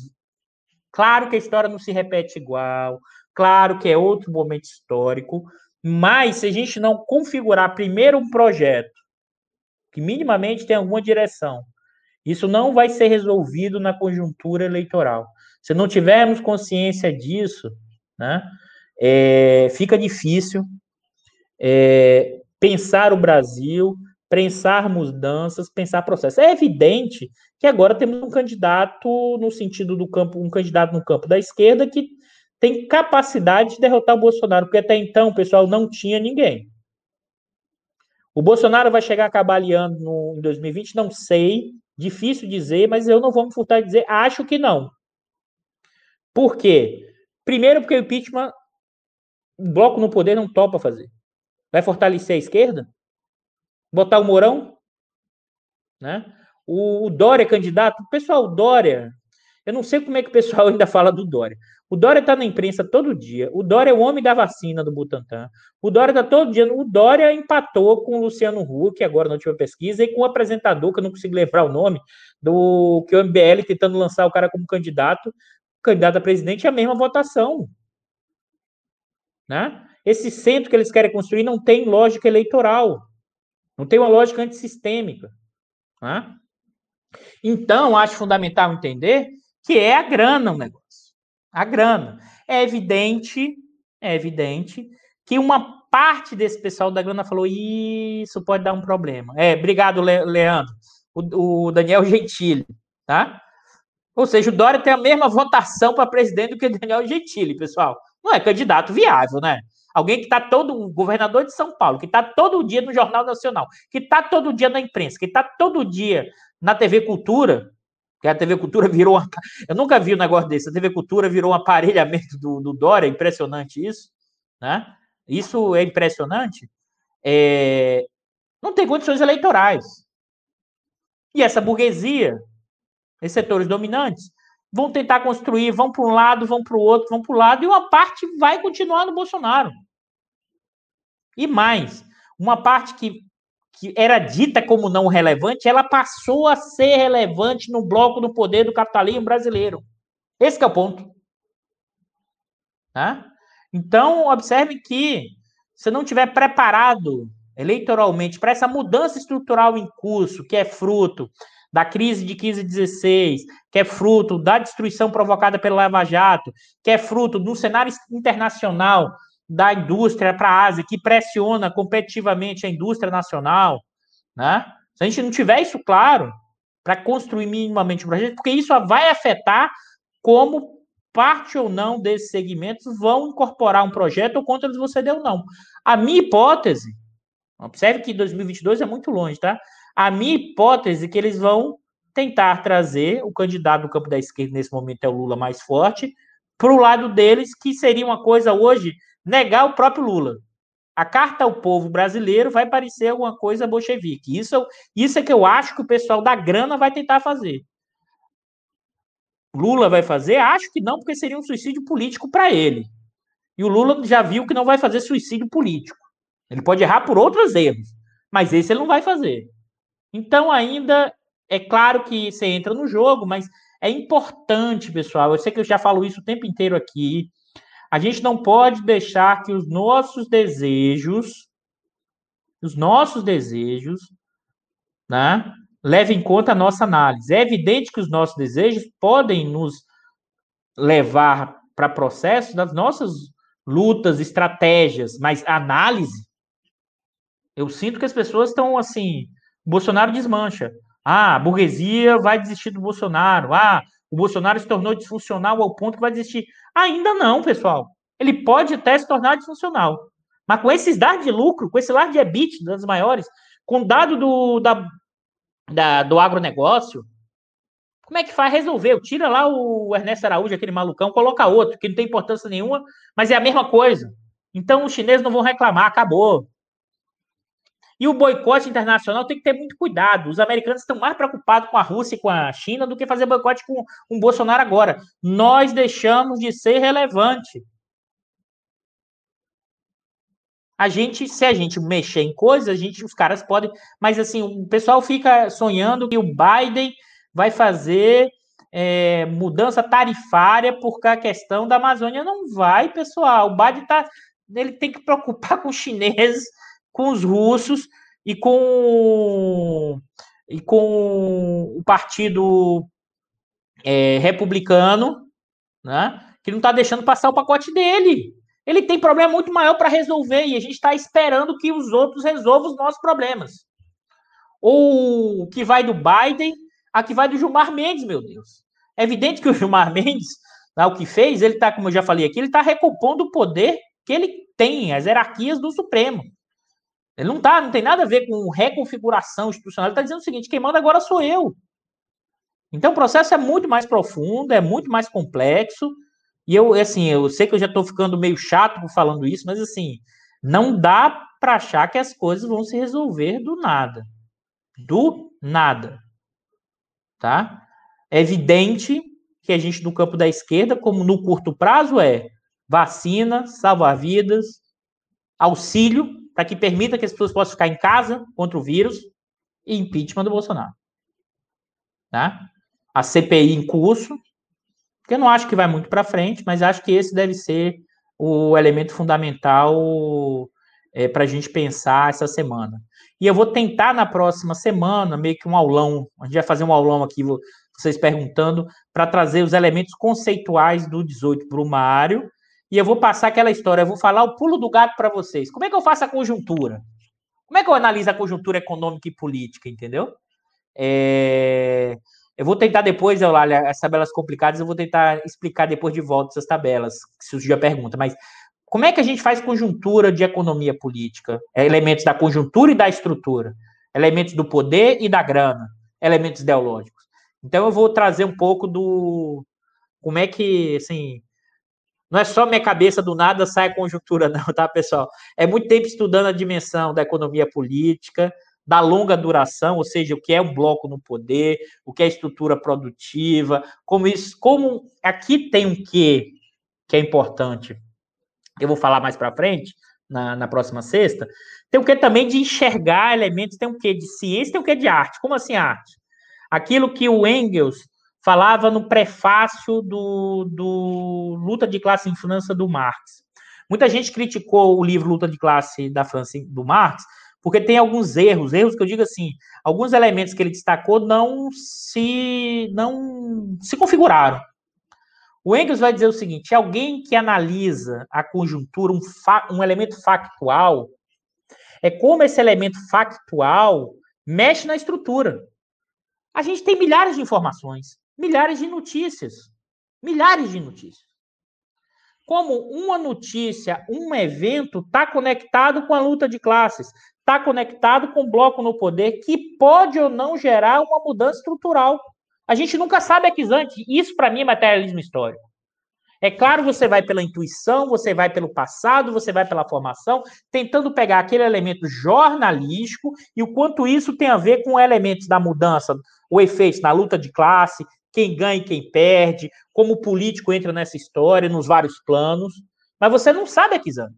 Claro que a história não se repete igual. Claro que é outro momento histórico, mas se a gente não configurar primeiro um projeto que minimamente tem alguma direção, isso não vai ser resolvido na conjuntura eleitoral. Se não tivermos consciência disso, né, é, fica difícil é, pensar o Brasil, pensar mudanças, pensar processos. É evidente que agora temos um candidato no sentido do campo, um candidato no campo da esquerda que tem capacidade de derrotar o Bolsonaro, porque até então o pessoal não tinha ninguém. O Bolsonaro vai chegar cabaleando no, em 2020? Não sei, difícil dizer, mas eu não vou me furtar de dizer, acho que não. Por quê? Primeiro, porque o impeachment, o bloco no poder não topa fazer. Vai fortalecer a esquerda? Botar o Mourão? Né? O, o Dória é candidato. Pessoal, o Dória Eu não sei como é que o pessoal ainda fala do Dória. O Dória está na imprensa todo dia. O Dória é o homem da vacina do Butantan. O Dória está todo dia. O Dória empatou com o Luciano Huck, agora na última pesquisa, e com o apresentador, que eu não consigo lembrar o nome, do que o MBL tentando lançar o cara como candidato, candidato a presidente, é a mesma votação. Né? Esse centro que eles querem construir não tem lógica eleitoral. Não tem uma lógica antissistêmica. Né? Então, acho fundamental entender que é a grana o negócio. A grana. É evidente, é evidente que uma parte desse pessoal da grana falou: isso pode dar um problema. É, obrigado, Leandro. O, o Daniel Gentili, tá? Ou seja, o Dória tem a mesma votação para presidente do que o Daniel Gentili, pessoal. Não é candidato viável, né? Alguém que está todo, governador de São Paulo, que está todo dia no Jornal Nacional, que está todo dia na imprensa, que está todo dia na TV Cultura, que a TV Cultura virou. Uma... Eu nunca vi um negócio desse. A TV Cultura virou um aparelhamento do, do Dória, impressionante isso, né? Isso é impressionante. É... Não tem condições eleitorais. E essa burguesia, esses setores dominantes, vão tentar construir, vão para um lado, vão para o outro, vão para o lado, e uma parte vai continuar no Bolsonaro. E mais, uma parte que, que era dita como não relevante, ela passou a ser relevante no bloco do poder do capitalismo brasileiro. Esse é o ponto. Tá? Então, observe que se não tiver preparado eleitoralmente para essa mudança estrutural em curso, que é fruto da crise de 15 e 16, que é fruto da destruição provocada pela Lava Jato, que é fruto do cenário internacional da indústria para a Ásia, que pressiona competitivamente a indústria nacional, né? Se a gente não tiver isso claro, para construir minimamente o projeto, porque isso vai afetar como parte ou não desses segmentos vão incorporar um projeto ou quanto eles vão ceder ou não. A minha hipótese, observe que 2022 é muito longe, tá? A minha hipótese é que eles vão tentar trazer o candidato do campo da esquerda, nesse momento é o Lula mais forte, para o lado deles, que seria uma coisa hoje negar o próprio Lula. A carta ao povo brasileiro vai parecer alguma coisa bolchevique. Isso, isso é que eu acho que o pessoal da grana vai tentar fazer. Lula vai fazer? Acho que não, porque seria um suicídio político para ele. E o Lula já viu que não vai fazer suicídio político. Ele pode errar por outros erros, mas esse ele não vai fazer. Então, ainda é claro que você entra no jogo, mas é importante, pessoal. Eu sei que eu já falo isso o tempo inteiro aqui. A gente não pode deixar que os nossos desejos, os nossos desejos, né, levem em conta a nossa análise. É evidente que os nossos desejos podem nos levar para processos das nossas lutas, estratégias, mas análise, eu sinto que as pessoas estão assim Bolsonaro desmancha. Ah, a burguesia vai desistir do Bolsonaro. Ah, o Bolsonaro se tornou disfuncional ao ponto que vai desistir. Ainda não, pessoal. Ele pode até se tornar disfuncional. Mas com esses dados de lucro, com esse lado de EBIT das maiores, com dado do, da, da, do agronegócio, como é que faz resolver? Tira lá o Ernesto Araújo, aquele malucão, coloca outro, que não tem importância nenhuma, mas é a mesma coisa. Então os chineses não vão reclamar, acabou. E o boicote internacional tem que ter muito cuidado. Os americanos estão mais preocupados com a Rússia e com a China do que fazer boicote com o Bolsonaro agora. Nós deixamos de ser relevante. A gente, se a gente mexer em coisas, a gente, os caras podem. Mas assim, o pessoal fica sonhando que o Biden vai fazer é, mudança tarifária por a questão da Amazônia. Não vai, pessoal. O Biden tá, ele tem que preocupar com os chineses com os russos e com, e com o partido é, republicano, né, que não está deixando passar o pacote dele. Ele tem problema muito maior para resolver e a gente está esperando que os outros resolvam os nossos problemas. Ou que vai do Biden, a que vai do Gilmar Mendes, meu Deus. É evidente que o Gilmar Mendes, né, o que fez, ele está, como eu já falei aqui, ele está recompondo o poder que ele tem, as hierarquias do Supremo. Ele não tá, não tem nada a ver com reconfiguração institucional. Ele está dizendo o seguinte: quem manda agora sou eu. Então o processo é muito mais profundo, é muito mais complexo. E eu, assim, eu sei que eu já estou ficando meio chato falando isso, mas assim, não dá para achar que as coisas vão se resolver do nada. Do nada. Tá? É evidente que a gente, no campo da esquerda, como no curto prazo, é vacina, salvar vidas, auxílio, para que permita que as pessoas possam ficar em casa contra o vírus, e impeachment do Bolsonaro. Tá? A CPI em curso, que eu não acho que vai muito para frente, mas acho que esse deve ser o elemento fundamental é, para a gente pensar essa semana. E eu vou tentar na próxima semana, meio que um aulão, a gente vai fazer um aulão aqui, vocês perguntando, para trazer os elementos conceituais do 18 Brumário, e eu vou passar aquela história, eu vou falar o pulo do gato para vocês. Como é que eu faço a conjuntura? Como é que eu analiso a conjuntura econômica e política, entendeu? É... Eu vou tentar depois, olha, as tabelas complicadas, eu vou tentar explicar depois de volta essas tabelas, se surgir a pergunta, mas como é que a gente faz conjuntura de economia política? É elementos da conjuntura e da estrutura, elementos do poder e da grana, elementos ideológicos. Então eu vou trazer um pouco do como é que, assim, não é só minha cabeça do nada sai a conjuntura, não, tá, pessoal? É muito tempo estudando a dimensão da economia política, da longa duração, ou seja, o que é um bloco no poder, o que é estrutura produtiva, como isso, como aqui tem um que que é importante eu vou falar mais para frente, na, na, próxima sexta, tem o que também de enxergar elementos, tem o que de ciência, tem o que de arte. Como assim arte? Aquilo que o Engels falava no prefácio do, do Luta de Classe em França do Marx. Muita gente criticou o livro Luta de Classe da França do Marx, porque tem alguns erros, erros que eu digo assim, alguns elementos que ele destacou não se não se configuraram. O Engels vai dizer o seguinte: alguém que analisa a conjuntura, um, um elemento factual, é como esse elemento factual mexe na estrutura. A gente tem milhares de informações, milhares de notícias, milhares de notícias. Como uma notícia, um evento está conectado com a luta de classes, está conectado com o bloco no poder, que pode ou não gerar uma mudança estrutural. A gente nunca sabe aquisante. Isso, para mim, é materialismo histórico. É claro, você vai pela intuição, você vai pelo passado, você vai pela formação, tentando pegar aquele elemento jornalístico e o quanto isso tem a ver com elementos da mudança, o efeito na luta de classe, quem ganha e quem perde, como o político entra nessa história, nos vários planos. Mas você não sabe aquisante.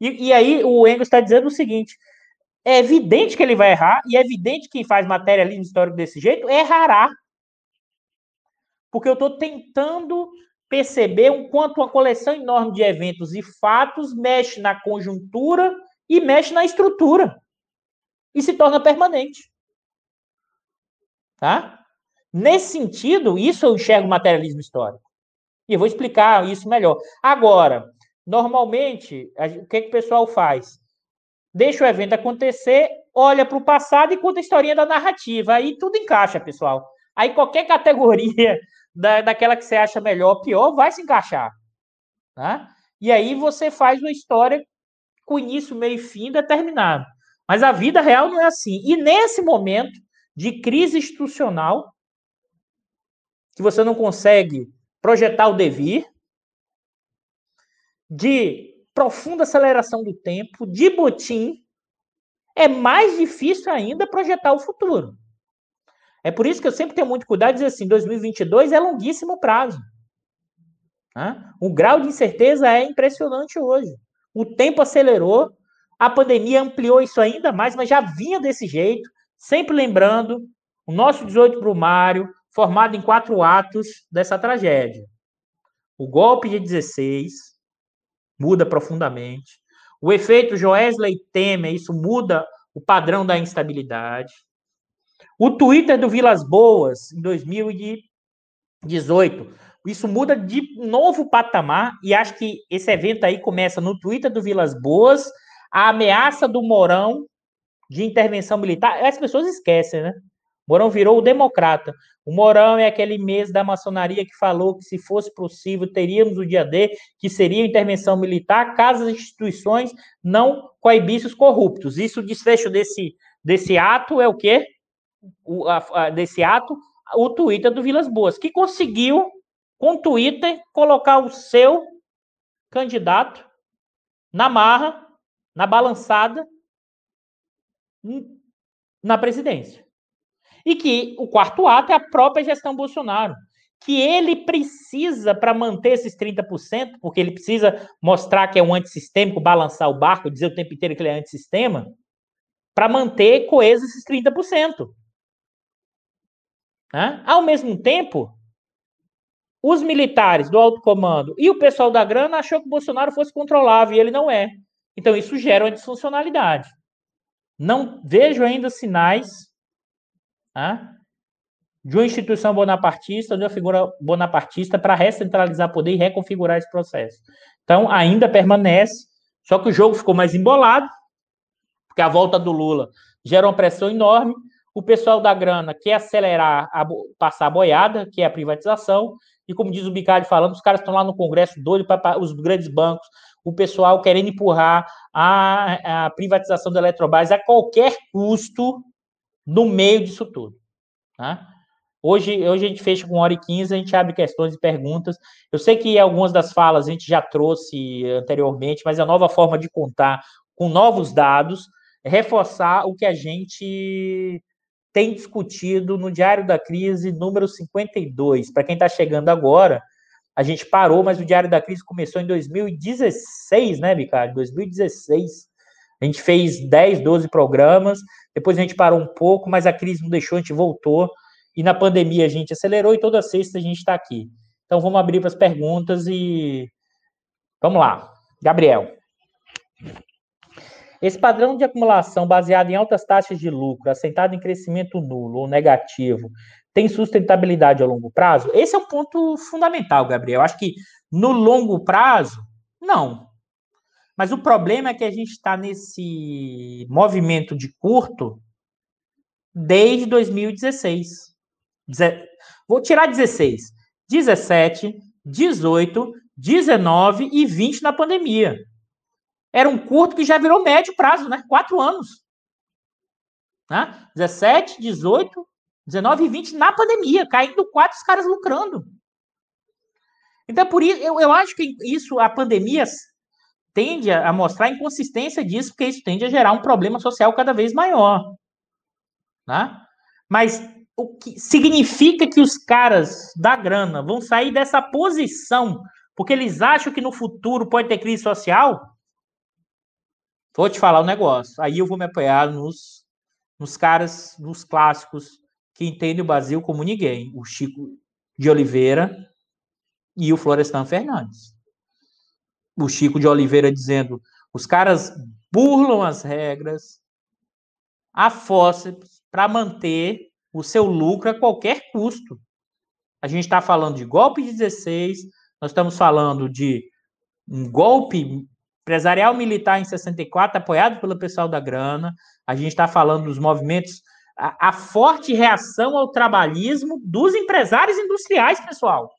E, e aí o Engels está dizendo o seguinte: é evidente que ele vai errar, e é evidente que quem faz materialismo histórico desse jeito errará porque eu estou tentando perceber o quanto uma coleção enorme de eventos e fatos mexe na conjuntura e mexe na estrutura e se torna permanente. Tá? Nesse sentido, isso eu enxergo materialismo histórico. E eu vou explicar isso melhor. Agora, normalmente, o que, que o pessoal faz? Deixa o evento acontecer, olha para o passado e conta a historinha da narrativa. Aí tudo encaixa, pessoal. Aí qualquer categoria da, daquela que você acha melhor ou pior, vai se encaixar. Né? E aí você faz uma história com início, meio e fim determinado. Mas a vida real não é assim. E nesse momento de crise institucional, que você não consegue projetar o devir, de profunda aceleração do tempo, de botim, é mais difícil ainda projetar o futuro. É por isso que eu sempre tenho muito cuidado de dizer assim: 2022 é longuíssimo prazo. Né? O grau de incerteza é impressionante hoje. O tempo acelerou, a pandemia ampliou isso ainda mais, mas já vinha desse jeito. Sempre lembrando, o nosso 18 Brumário, formado em quatro atos dessa tragédia. O golpe de 16 muda profundamente. O efeito Joesley Temer, isso muda o padrão da instabilidade. O Twitter do Vilas Boas, em 2018, isso muda de novo patamar e acho que esse evento aí começa no Twitter do Vilas Boas, a ameaça do Morão de intervenção militar. As pessoas esquecem, né? Morão virou o democrata. O Morão é aquele mês da maçonaria que falou que se fosse possível teríamos o dia D, que seria intervenção militar, caso as instituições não coibissem os corruptos. Isso, o desfecho desse, desse ato é o quê? o, a, a, desse ato o Twitter do Vilas Boas, que conseguiu, com o Twitter, colocar o seu candidato na marra, na balançada, na presidência. E que o quarto ato é a própria gestão Bolsonaro, que ele precisa para manter esses 30%, porque ele precisa mostrar que é um antissistêmico, balançar o barco, dizer o tempo inteiro que ele é antissistema, para manter coeso esses 30%. Né? Ao mesmo tempo, os militares do alto comando e o pessoal da grana achou que o Bolsonaro fosse controlável e ele não é. Então isso gera uma disfuncionalidade. Não vejo ainda sinais de uma instituição bonapartista, de uma figura bonapartista para recentralizar poder e reconfigurar esse processo. Então ainda permanece, só que o jogo ficou mais embolado, porque a volta do Lula gera uma pressão enorme. O pessoal da grana quer acelerar, a, passar a boiada, que é a privatização, e como diz o Bicalho falando, os caras estão lá no Congresso doido para os grandes bancos, o pessoal querendo empurrar a, a privatização da Eletrobras a qualquer custo no meio disso tudo. Tá? Hoje, hoje a gente fecha com 1 hora e 15, a gente abre questões e perguntas. Eu sei que algumas das falas a gente já trouxe anteriormente, mas a nova forma de contar com novos dados, é reforçar o que a gente tem discutido no Diário da Crise número 52. Para quem está chegando agora, a gente parou, mas o Diário da Crise começou em 2016, né, Bicário? 2016. A gente fez 10, 12 programas, depois a gente parou um pouco, mas a crise não deixou, a gente voltou. E na pandemia a gente acelerou e toda sexta a gente está aqui. Então vamos abrir para as perguntas e vamos lá. Gabriel. Esse padrão de acumulação baseado em altas taxas de lucro, assentado em crescimento nulo ou negativo, tem sustentabilidade a longo prazo? Esse é um ponto fundamental, Gabriel. Acho que no longo prazo, não. Mas o problema é que a gente está nesse movimento de curto desde 2016. Vou tirar 16. 17, 18, 19 e 20 na pandemia era um curto que já virou médio prazo, né? Quatro anos. Né? 17, 18, 19 e 20 na pandemia, caindo quatro, os caras lucrando. Então, por isso, eu, eu acho que isso, a pandemia tende a mostrar a inconsistência disso, porque isso tende a gerar um problema social cada vez maior. Né? Mas o que significa que os caras da grana vão sair dessa posição porque eles acham que no futuro pode ter crise social? Vou te falar um negócio. Aí eu vou me apoiar nos, nos caras, nos clássicos que entendem o Brasil como ninguém. O Chico de Oliveira e o Florestan Fernandes. O Chico de Oliveira dizendo: os caras burlam as regras a fósseis para manter o seu lucro a qualquer custo. A gente está falando de golpe de 16, nós estamos falando de um golpe empresarial militar em 64, apoiado pelo pessoal da grana. A gente está falando dos movimentos, a, a, forte reação ao trabalhismo dos empresários industriais, pessoal.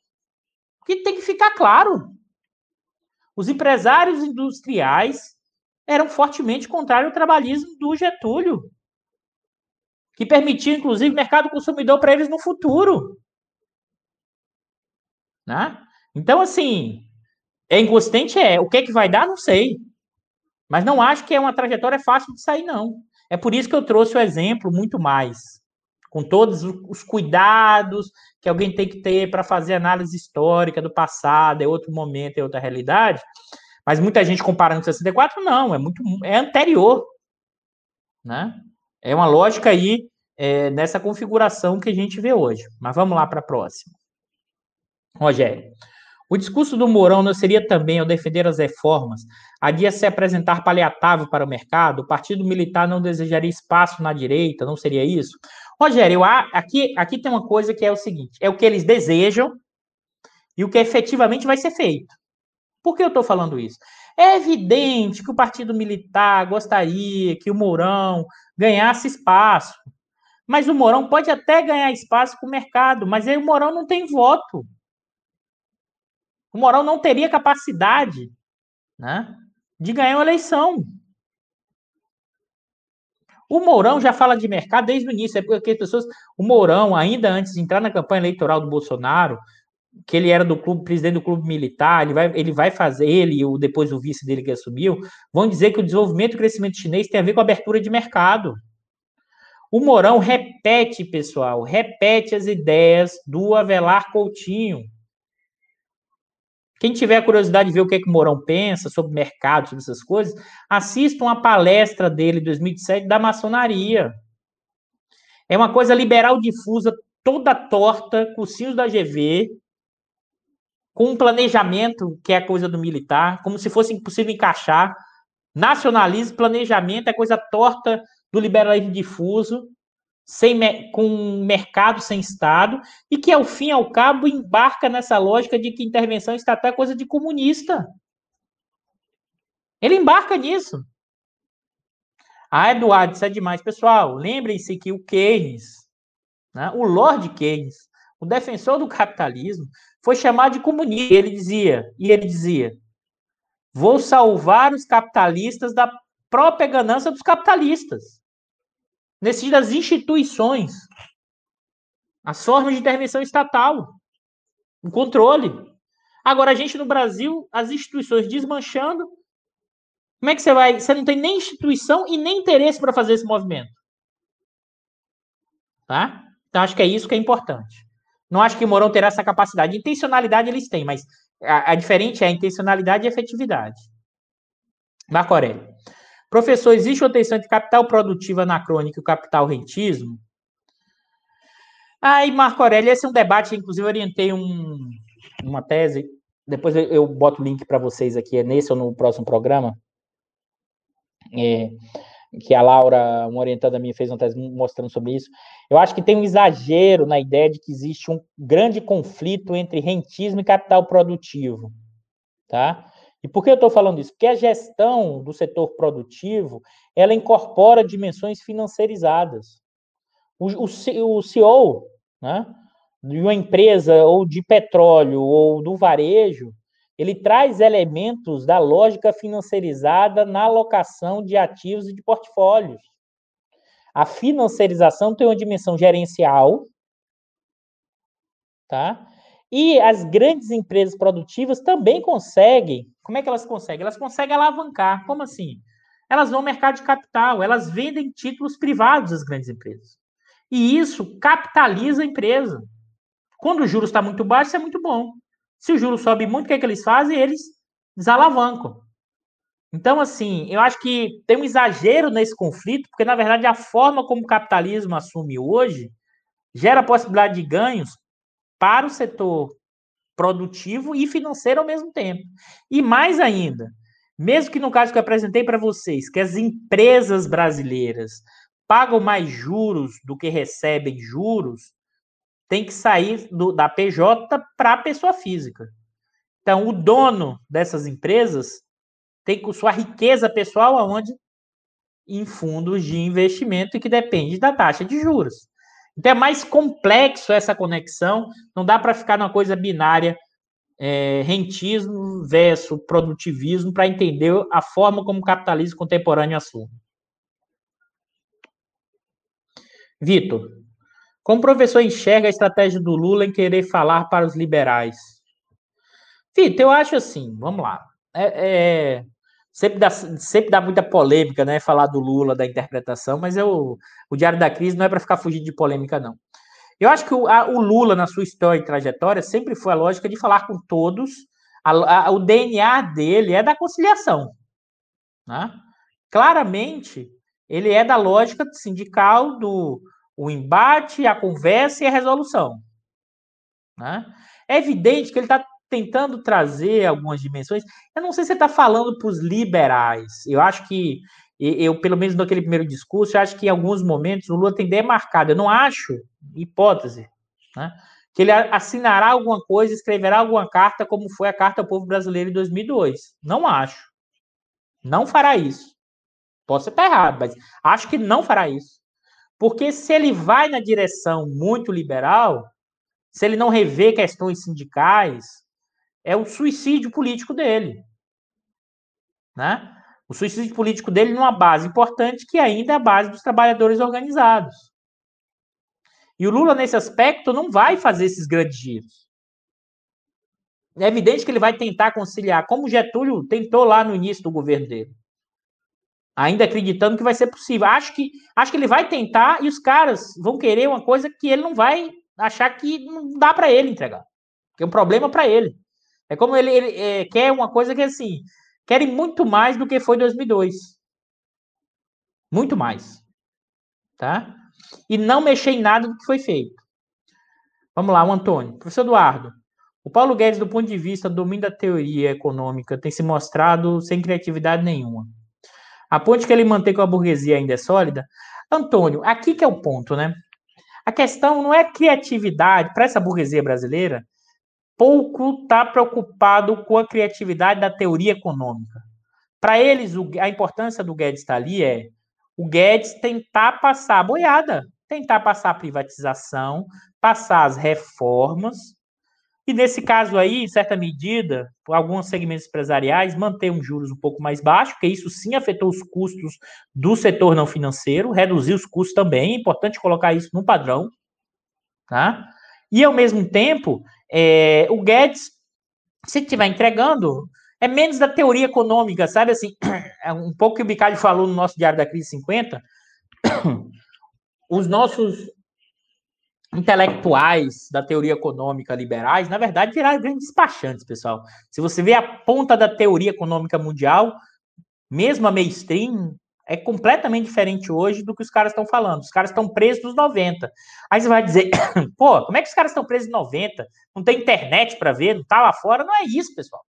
Que tem que ficar claro. Os empresários industriais eram fortemente contrários ao trabalhismo do Getúlio, que permitia, inclusive, mercado consumidor para eles no futuro. Né? Então, assim, é inconsistente? É. O que é que vai dar? Não sei. Mas não acho que é uma trajetória fácil de sair, não. É por isso que eu trouxe o exemplo muito mais. Com todos os cuidados que alguém tem que ter para fazer análise histórica do passado, é outro momento, é outra realidade. Mas muita gente comparando com 64, não, é muito é anterior. Né? É uma lógica aí é, nessa configuração que a gente vê hoje. Mas vamos lá para a próxima. Rogério. O discurso do Mourão não seria também, ao defender as reformas, a se apresentar paliatável para o mercado? O partido militar não desejaria espaço na direita? Não seria isso? Rogério, aqui, aqui tem uma coisa que é o seguinte: é o que eles desejam e o que efetivamente vai ser feito. Por que eu estou falando isso? É evidente que o partido militar gostaria que o Mourão ganhasse espaço. Mas o Mourão pode até ganhar espaço com o mercado, mas aí o Mourão não tem voto. O Mourão não teria capacidade né, de ganhar uma eleição. O Mourão já fala de mercado desde o início, é porque as pessoas. O Mourão, ainda antes de entrar na campanha eleitoral do Bolsonaro, que ele era do clube, presidente do clube militar, ele vai, ele vai fazer, ele e depois o vice dele que assumiu, vão dizer que o desenvolvimento e crescimento chinês tem a ver com a abertura de mercado. O Mourão repete, pessoal, repete as ideias do Avelar Coutinho. Quem tiver curiosidade de ver o que, é que o Mourão pensa sobre mercado, sobre essas coisas, assista uma palestra dele em 2007 da maçonaria. É uma coisa liberal difusa, toda torta, cursinhos da GV, com um planejamento que é a coisa do militar, como se fosse impossível encaixar. Nacionalismo, planejamento é coisa torta do liberalismo difuso, sem, com mercado sem Estado, e que, ao fim e ao cabo, embarca nessa lógica de que intervenção estatal é coisa de comunista. Ele embarca nisso. Ah, Eduardo, isso é demais. Pessoal, lembrem-se que o Keynes, né, o Lord Keynes, o defensor do capitalismo, foi chamado de comunista. Ele dizia, e ele dizia: vou salvar os capitalistas da própria ganância dos capitalistas. Nesse das instituições, as formas de intervenção estatal, o controle. Agora, a gente no Brasil, as instituições desmanchando, como é que você vai? Você não tem nem instituição e nem interesse para fazer esse movimento. Tá? Então, acho que é isso que é importante. Não acho que o Mourão terá essa capacidade. Intencionalidade eles têm, mas a, a diferente é a intencionalidade e a efetividade. Marco Aurélio. Professor, existe uma tensão entre capital produtivo anacrônico e capital rentismo? Aí, Marco Aurélio, esse é um debate, inclusive eu orientei um, uma tese, depois eu, eu boto o link para vocês aqui, é nesse ou no próximo programa, é, que a Laura, uma orientada minha, fez uma tese mostrando sobre isso. Eu acho que tem um exagero na ideia de que existe um grande conflito entre rentismo e capital produtivo, tá? E por que eu estou falando isso? Porque a gestão do setor produtivo, ela incorpora dimensões financiarizadas. O, o, o CEO né, de uma empresa ou de petróleo ou do varejo, ele traz elementos da lógica financiarizada na alocação de ativos e de portfólios. A financiarização tem uma dimensão gerencial, tá? E as grandes empresas produtivas também conseguem. Como é que elas conseguem? Elas conseguem alavancar. Como assim? Elas vão ao mercado de capital, elas vendem títulos privados das grandes empresas. E isso capitaliza a empresa. Quando o juros está muito baixo, isso é muito bom. Se o juros sobe muito, o que, é que eles fazem? Eles desalavancam. Então, assim, eu acho que tem um exagero nesse conflito, porque, na verdade, a forma como o capitalismo assume hoje gera possibilidade de ganhos para o setor produtivo e financeiro ao mesmo tempo. E mais ainda, mesmo que no caso que eu apresentei para vocês, que as empresas brasileiras pagam mais juros do que recebem juros, tem que sair do, da PJ para a pessoa física. Então, o dono dessas empresas tem com sua riqueza pessoal aonde? Em fundos de investimento e que depende da taxa de juros. Então é mais complexo essa conexão, não dá para ficar numa coisa binária, é, rentismo versus produtivismo, para entender a forma como o capitalismo contemporâneo assume. Vitor, como o professor enxerga a estratégia do Lula em querer falar para os liberais? Vitor, eu acho assim, vamos lá. É, é, sempre dá, sempre dá muita polêmica, né? Falar do Lula, da interpretação, mas eu, o Diário da Crise não é para ficar fugindo de polêmica, não. Eu acho que o, a, o, Lula, na sua história e trajetória, sempre foi a lógica de falar com todos. A, a, o DNA dele é da conciliação. Né? Claramente, ele é da lógica sindical do o embate, a conversa e a resolução. Né? É evidente que ele está tentando trazer algumas dimensões. Eu não sei se você está falando para os liberais. Eu acho que, eu, pelo menos naquele primeiro discurso, eu acho que em alguns momentos o Lula tem demarcado. Eu não acho, hipótese, né, que ele assinará alguma coisa, escreverá alguma carta, como foi a Carta ao Povo Brasileiro em 2002. Não acho. Não fará isso. Posso estar errado, mas acho que não fará isso. Porque se ele vai na direção muito liberal, se ele não rever questões sindicais, é o suicídio político dele. Né? O suicídio político dele numa base importante que ainda é a base dos trabalhadores organizados. E o Lula, nesse aspecto, não vai fazer esses grandes giros. É evidente que ele vai tentar conciliar, como Getúlio tentou lá no início do governo dele. ainda acreditando que vai ser possível. Acho que, acho que ele vai tentar e os caras vão querer uma coisa que ele não vai achar que não dá para ele entregar. Que é um problema para ele. É como ele, ele é, quer uma coisa que assim, querem muito mais do que foi 2002. Muito mais. Tá? E não mexer em nada do que foi feito. Vamos lá, o Antônio. Professor Eduardo, o Paulo Guedes, do ponto de vista do domínio da teoria econômica, tem se mostrado sem criatividade nenhuma. A ponte que ele mantém com a burguesia ainda é sólida? Antônio, aqui que é o ponto, né? A questão não é criatividade para essa burguesia brasileira. Pouco está preocupado com a criatividade da teoria econômica. Para eles, a importância do Guedes estar tá ali é o Guedes tentar passar a boiada, tentar passar a privatização, passar as reformas, e nesse caso aí, em certa medida, alguns segmentos empresariais, manter um juros um pouco mais baixo, porque isso sim afetou os custos do setor não financeiro, reduzir os custos também, é importante colocar isso no padrão, tá? E ao mesmo tempo, é, o Guedes, se estiver entregando, é menos da teoria econômica, sabe assim, é um pouco que o Bicalho falou no nosso Diário da Crise 50, os nossos intelectuais da teoria econômica liberais, na verdade, viraram grandes despachantes, pessoal. Se você vê a ponta da teoria econômica mundial, mesmo a mainstream, é completamente diferente hoje do que os caras estão falando. Os caras estão presos nos 90. Aí você vai dizer, pô, como é que os caras estão presos nos 90? Não tem internet para ver, não tá lá fora? Não é isso, pessoal.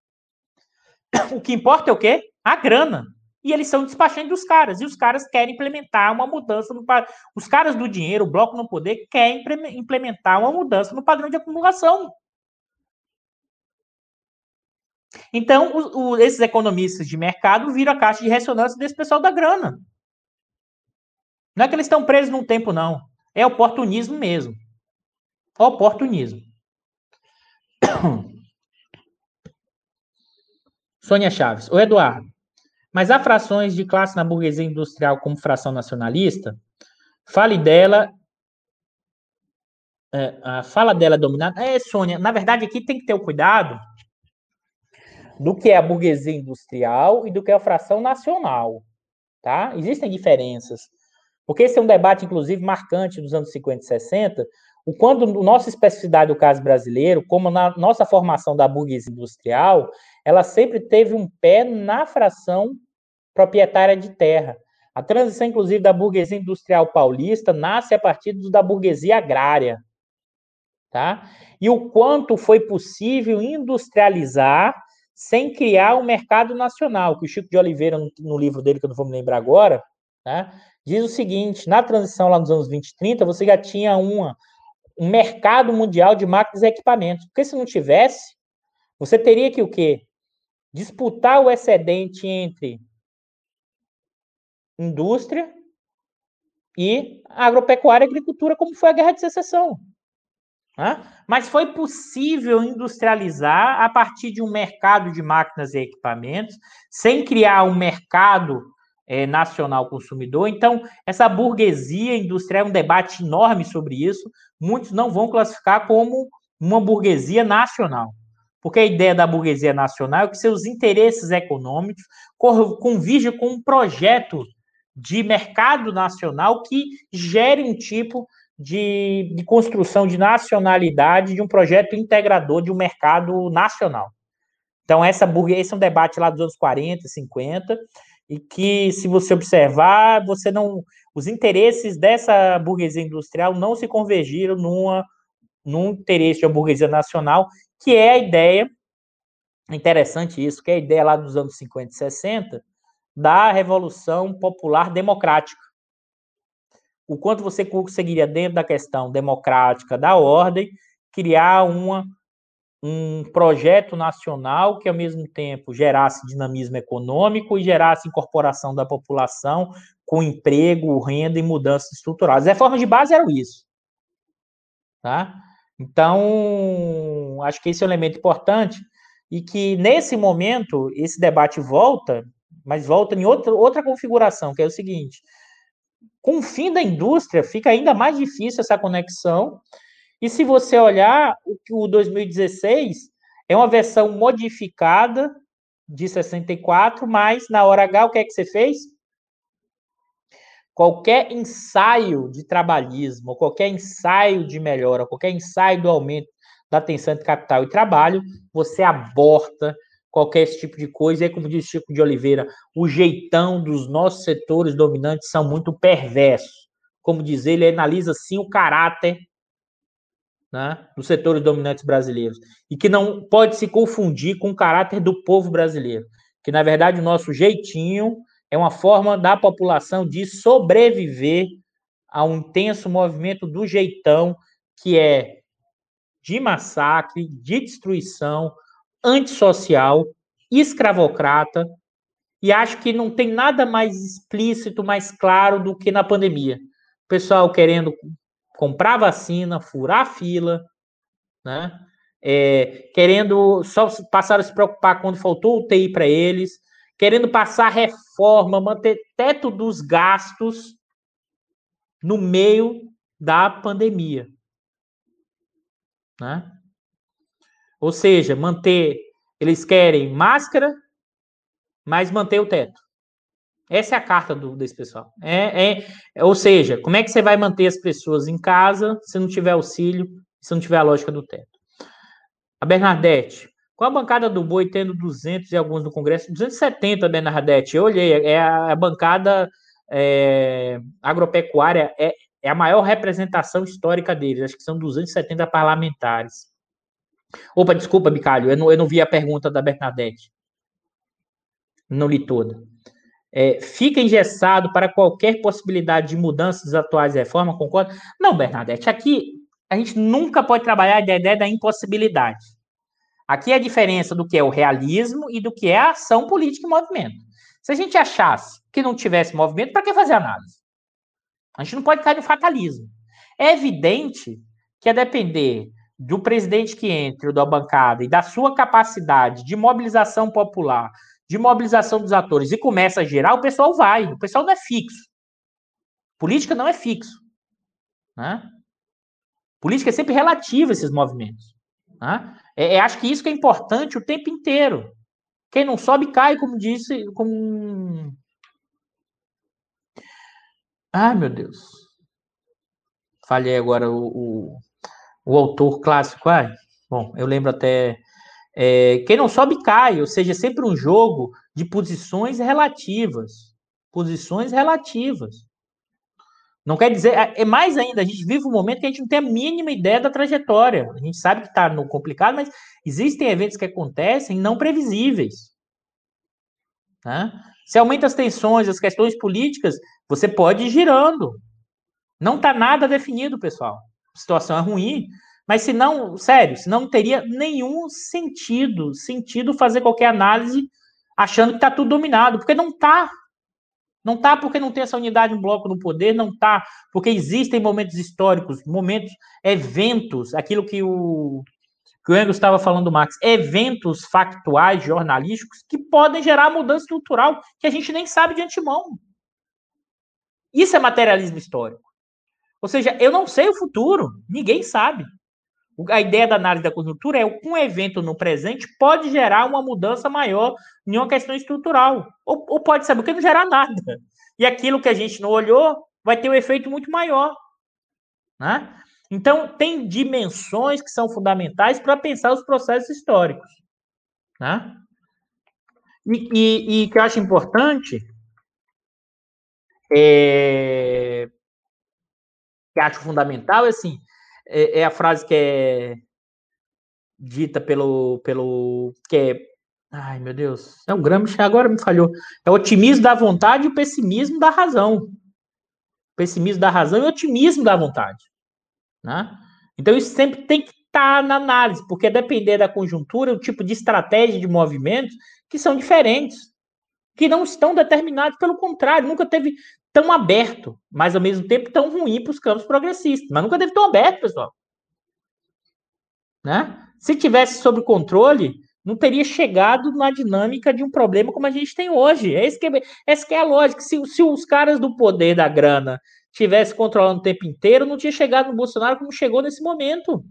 O que importa é o quê? A grana e eles são despachantes dos caras, e os caras querem implementar uma mudança no Os caras do dinheiro, o bloco no poder, querem implementar uma mudança no padrão de acumulação. Então, o, o, esses economistas de mercado viram a caixa de ressonância desse pessoal da grana. Não é que eles estão presos num tempo, não. É oportunismo mesmo. Oportunismo. Sônia Chaves. O Eduardo. Mas há frações de classe na burguesia industrial como fração nacionalista? Fale dela. É, a fala dela é dominada. É, Sônia, na verdade aqui tem que ter o cuidado do que é a burguesia industrial e do que é a fração nacional. Tá? Existem diferenças. Porque esse é um debate, inclusive, marcante dos anos 50 e 60, o quando a nossa especificidade do caso brasileiro, como na nossa formação da burguesia industrial, ela sempre teve um pé na fração proprietária de terra. A transição, inclusive, da burguesia industrial paulista nasce a partir da burguesia agrária. Tá? E o quanto foi possível industrializar sem criar um mercado nacional, que o Chico de Oliveira, no, livro dele, que eu não vou me lembrar agora, tá? diz o seguinte: na transição lá nos anos 20 e 30, você já tinha uma, um mercado mundial de máquinas e equipamentos. Porque se não tivesse, você teria que o quê? Disputar o excedente entre indústria e agropecuária e agricultura, como foi a Guerra de Secessão. Né? Mas foi possível industrializar a partir de um mercado de máquinas e equipamentos, sem criar um mercado é, nacional consumidor. Então, essa burguesia industrial é um debate enorme sobre isso. Muitos não vão classificar como uma burguesia nacional. Porque a ideia da burguesia nacional é que seus interesses econômicos convirjam com um projeto de mercado nacional que gere um tipo de, de construção de nacionalidade de um projeto integrador de um mercado nacional. Então, essa burguesia, esse é um debate lá dos anos 40, 50, e que, se você observar, você não. Os interesses dessa burguesia industrial não se convergiram numa, num interesse de uma burguesia nacional, que é a ideia, interessante isso, que é a ideia lá dos anos 50 e 60, da Revolução Popular Democrática. O quanto você conseguiria, dentro da questão democrática da ordem, criar uma, um projeto nacional que, ao mesmo tempo, gerasse dinamismo econômico e gerasse incorporação da população com emprego, renda e mudanças estruturais. As reformas de base eram isso. Tá? Então, acho que esse é um elemento importante e que, nesse momento, esse debate volta mas volta em outra, outra configuração, que é o seguinte: com o fim da indústria, fica ainda mais difícil essa conexão. E se você olhar, o, o 2016 é uma versão modificada de 64, mas na hora H, o que é que você fez? qualquer ensaio de trabalhismo, qualquer ensaio de melhora, qualquer ensaio do aumento da tensão de capital e trabalho, você aborta qualquer esse tipo de coisa. E como diz Chico de Oliveira, o jeitão dos nossos setores dominantes são muito perversos. Como diz ele, ele analisa sim o caráter né, dos setores dominantes brasileiros e que não pode se confundir com o caráter do povo brasileiro, que na verdade o nosso jeitinho é uma forma da população de sobreviver a um intenso movimento do jeitão, que é de massacre, de destruição, antissocial, escravocrata, e acho que não tem nada mais explícito, mais claro do que na pandemia. O pessoal querendo comprar vacina, furar fila, né? É, querendo só passaram a se preocupar quando faltou UTI para eles, querendo passar reforma, manter teto dos gastos no meio da pandemia. Né? Ou seja, manter, eles querem máscara, mas manter o teto. Essa é a carta do, desse pessoal. É, é, ou seja, como é que você vai manter as pessoas em casa se não tiver auxílio, se não tiver a lógica do teto? A Bernadette, com a bancada do Boi tendo 200 e alguns no Congresso, 270, Bernadette, eu olhei, é a, a bancada é, agropecuária, é, é a maior representação histórica deles, acho que são 270 parlamentares. Opa, desculpa, Bicalho, eu não, eu não vi a pergunta da Bernadette. Não li toda é, fica engessado para qualquer possibilidade de mudanças das atuais reformas, concorda? Não, Bernadette, aqui a gente nunca pode trabalhar a ideia da impossibilidade. Aqui é a diferença do que é o realismo e do que é a ação política e movimento. Se a gente achasse que não tivesse movimento, para que fazer análise? A gente não pode cair no fatalismo. É evidente que a depender do presidente que entre, da bancada, e da sua capacidade de mobilização popular, de mobilização dos atores e começa a gerar, o pessoal vai. O pessoal não é fixo. Política não é fixo. Né? Política é sempre relativa a esses movimentos. Né? É, é, acho que isso que é importante o tempo inteiro. Quem não sobe, cai, como disse. Como... Ai, meu Deus. Falhei agora o, o, o autor clássico. Ai, bom, eu lembro até é, quem não sobe cai, ou seja, é sempre um jogo de posições relativas. Posições relativas. Não quer dizer, é, é mais ainda, a gente vive um momento que a gente não tem a mínima ideia da trajetória. A gente sabe que está no complicado, mas existem eventos que acontecem não previsíveis. Né? Se aumenta as tensões, as questões políticas, você pode ir girando. Não está nada definido, pessoal. Situação é ruim, mas se não, sério, se não teria nenhum sentido, sentido fazer qualquer análise achando que está tudo dominado, porque não está. Não está porque não tem essa unidade, um bloco no poder, não está porque existem momentos históricos, momentos, eventos, aquilo que o, que o Engels estava falando, Max, eventos factuais, jornalísticos, que podem gerar mudança estrutural que a gente nem sabe de antemão. Isso é materialismo histórico. Ou seja, eu não sei o futuro, ninguém sabe. A ideia da análise da conjuntura é que um evento no presente pode gerar uma mudança maior em uma questão estrutural. Ou, ou pode saber que não gerar nada. E aquilo que a gente não olhou vai ter um efeito muito maior. Né? Então, tem dimensões que são fundamentais para pensar os processos históricos. Né? E, e, e que eu acho importante é, que acho fundamental é assim, é, é, a frase que é dita pelo, pelo que é, ai meu Deus, é o Gramsci, agora me falhou, é o otimismo da vontade e o pessimismo da razão. Pessimismo da razão e otimismo da vontade. Né? Então isso sempre tem que estar tá na análise, porque depender da conjuntura, o tipo de estratégia de movimentos que são diferentes, que não estão determinados, pelo contrário, nunca teve tão aberto, mas ao mesmo tempo tão ruim para os campos progressistas. Mas nunca teve tão aberto, pessoal. Né? Se tivesse sob controle, não teria chegado na dinâmica de um problema como a gente tem hoje. É esse que é, essa que é a lógica. Se, se os caras do poder da grana tivessem controlando o tempo inteiro, não tinha chegado no Bolsonaro como chegou nesse momento.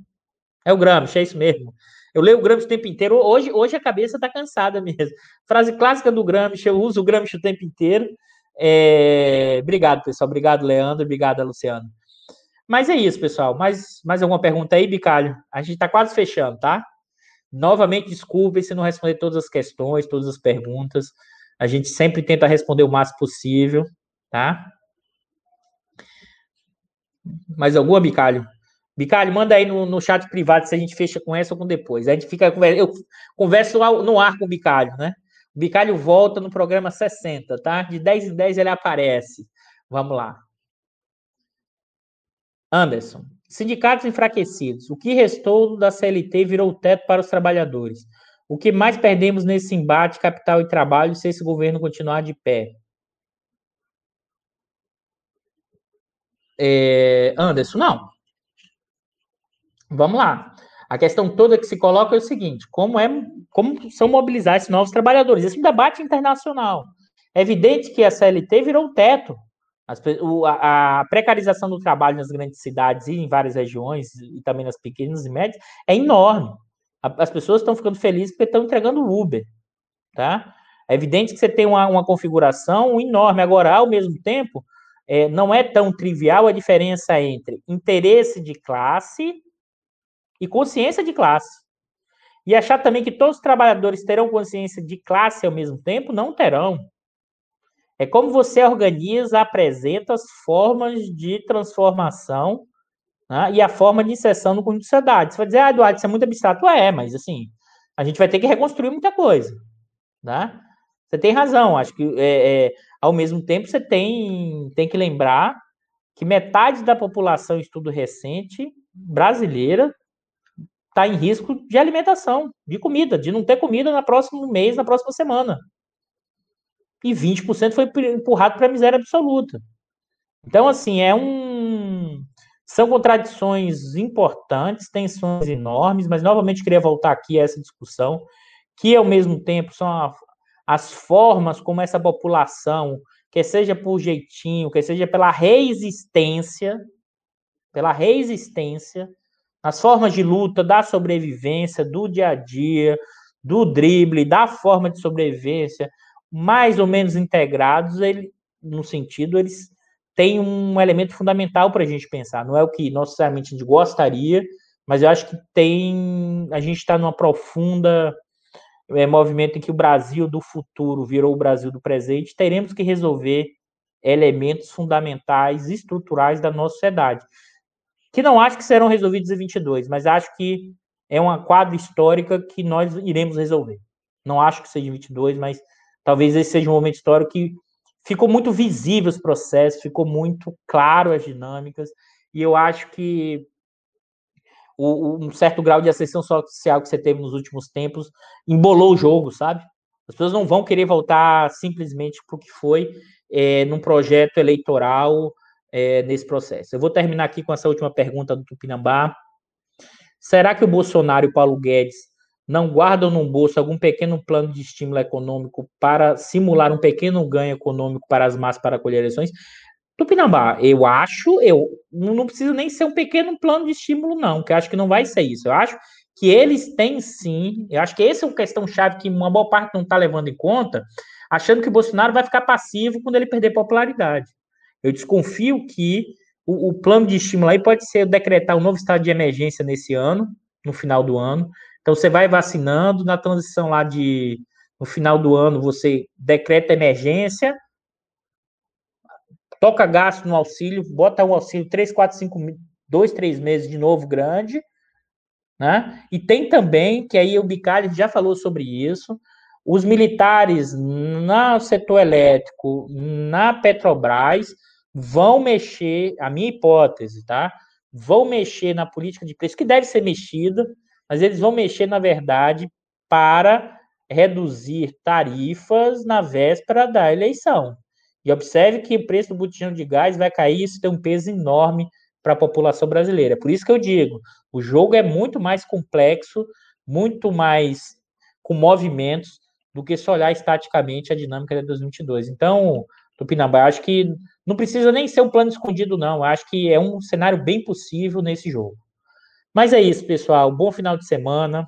É o Gramsci, é isso mesmo. Eu leio o Gramsci o tempo inteiro. Hoje, hoje a cabeça está cansada mesmo. Frase clássica do Gramsci, eu uso o Gramsci o tempo inteiro. É... Obrigado, pessoal. Obrigado, Leandro. Obrigado, Luciano. Mas é isso, pessoal. Mais, mais alguma pergunta aí, Bicalho? A gente está quase fechando, tá? Novamente, desculpe se não responder todas as questões, todas as perguntas. A gente sempre tenta responder o máximo possível, tá? Mais alguma, Bicalho? Bicalho, manda aí no, no chat privado se a gente fecha com essa ou com depois. A gente fica. Eu converso no ar com o Bicalho, né? Bicalho volta no programa 60, tá? De 10 em 10 ele aparece. Vamos lá. Anderson. Sindicatos enfraquecidos. O que restou da CLT virou o teto para os trabalhadores. O que mais perdemos nesse embate capital e trabalho se esse governo continuar de pé? É, Anderson, não. Vamos lá. A questão toda que se coloca é o seguinte: como é, como são mobilizar esses novos trabalhadores? Esse é um debate internacional. É evidente que a CLT virou teto. As, o, a, a, precarização do trabalho nas grandes cidades e em várias regiões, e também nas pequenas e médias, é enorme. A, as pessoas estão ficando felizes porque estão entregando Uber. Tá? É evidente que você tem uma, uma configuração enorme. Agora, ao mesmo tempo, é, não é tão trivial a diferença entre interesse de classe e consciência de classe. E achar também que todos os trabalhadores terão consciência de classe ao mesmo tempo, não terão. É como você organiza, apresenta as formas de transformação né, e a forma de inserção no conjunto de sociedade. Você vai dizer, ah, Eduardo, isso é muito abstrato. É, mas assim, a gente vai ter que reconstruir muita coisa. Né? Você tem razão, acho que é, é, ao mesmo tempo você tem, tem que lembrar que metade da população, estudo recente, brasileira, está em risco de alimentação, de comida, de não ter comida no próximo mês, na próxima semana. E 20% foi empurrado para a miséria absoluta. Então, assim, é um. São contradições importantes, tensões enormes, mas novamente queria voltar aqui a essa discussão, que ao mesmo tempo são as formas como essa população, que seja por jeitinho, que seja pela reexistência, pela reexistência, as formas de luta, da sobrevivência, do dia a dia, do drible, da forma de sobrevivência, mais ou menos integrados, ele, no sentido, eles têm um elemento fundamental para a gente pensar. Não é o que necessariamente a gente gostaria, mas eu acho que tem. A gente está numa profunda é, movimento em que o Brasil do futuro virou o Brasil do presente. Teremos que resolver elementos fundamentais, estruturais da nossa sociedade que não acho que serão resolvidos em 22, mas acho que é uma quadra histórica que nós iremos resolver. Não acho que seja em 22, mas talvez esse seja um momento histórico que ficou muito visível os processos, ficou muito claro as dinâmicas, e eu acho que o, um certo grau de ascensão social que você teve nos últimos tempos embolou o jogo, sabe? As pessoas não vão querer voltar simplesmente para o que foi é, num projeto eleitoral é, nesse processo. Eu vou terminar aqui com essa última pergunta do Tupinambá. Será que o Bolsonaro e o Paulo Guedes não guardam no bolso algum pequeno plano de estímulo econômico para simular um pequeno ganho econômico para as massas para colher eleições? Tupinambá, eu acho, eu não precisa nem ser um pequeno plano de estímulo, não, que eu acho que não vai ser isso. Eu acho que eles têm sim, eu acho que essa é uma questão chave que uma boa parte não está levando em conta, achando que o Bolsonaro vai ficar passivo quando ele perder popularidade. Eu desconfio que o, o, plano de estímulo aí pode ser decretar um novo estado de emergência nesse ano, no final do ano. Então você vai vacinando, na transição lá de no final do ano você decreta emergência, toca gasto no auxílio, bota o auxílio 3, 4, 5, 2, 3 meses de novo grande, né? E tem também, que aí o Bicalho já falou sobre isso, os militares no setor elétrico, na Petrobras, vão mexer, a minha hipótese, tá? Vão mexer na política de preço, que deve ser mexida, mas eles vão mexer, na verdade, para reduzir tarifas na véspera da eleição. E observe que o preço do botijão de gás vai cair, isso tem um peso enorme para a população brasileira. Por isso que eu digo, o jogo é muito mais complexo, muito mais com movimentos do que só olhar estaticamente a dinâmica de 2022. Então, Tupinambá, acho que não precisa nem ser um plano escondido, não. Acho que é um cenário bem possível nesse jogo. Mas é isso, pessoal. Bom final de semana.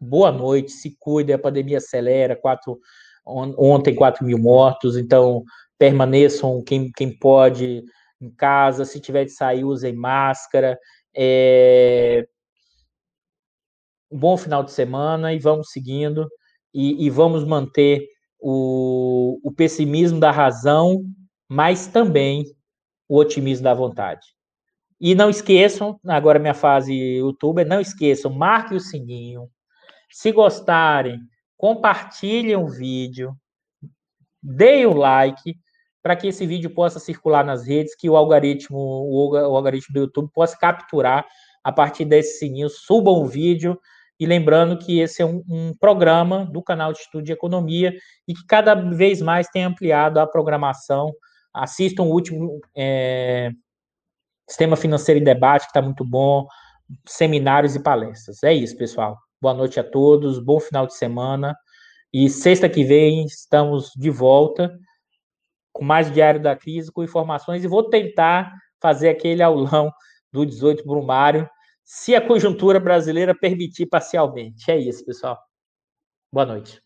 Boa noite. Se cuide, a pandemia acelera. Quatro, ontem, 4 mil mortos. Então, permaneçam quem, quem pode em casa, se tiver de sair, usem máscara. É... Um bom final de semana e vamos seguindo e, e vamos manter o, o pessimismo da razão, mas também o otimismo da vontade. E não esqueçam, agora minha fase youtuber, não esqueçam, marque o sininho. Se gostarem, compartilhem o vídeo, deem o like para que esse vídeo possa circular nas redes, que o algoritmo, o, algoritmo do YouTube possa capturar a partir desse sininho, subam o vídeo e lembrando que esse é um, um, programa do canal de estudo de economia e que cada vez mais tem ampliado a programação. Assistam o último é, Sistema Financeiro em Debate, que está muito bom, seminários e palestras. É isso, pessoal. Boa noite a todos, bom final de semana. E sexta que vem estamos de volta com mais Diário da Crise, com informações, e vou tentar fazer aquele aulão do 18 Brumário, se a conjuntura brasileira permitir parcialmente. É isso, pessoal. Boa noite.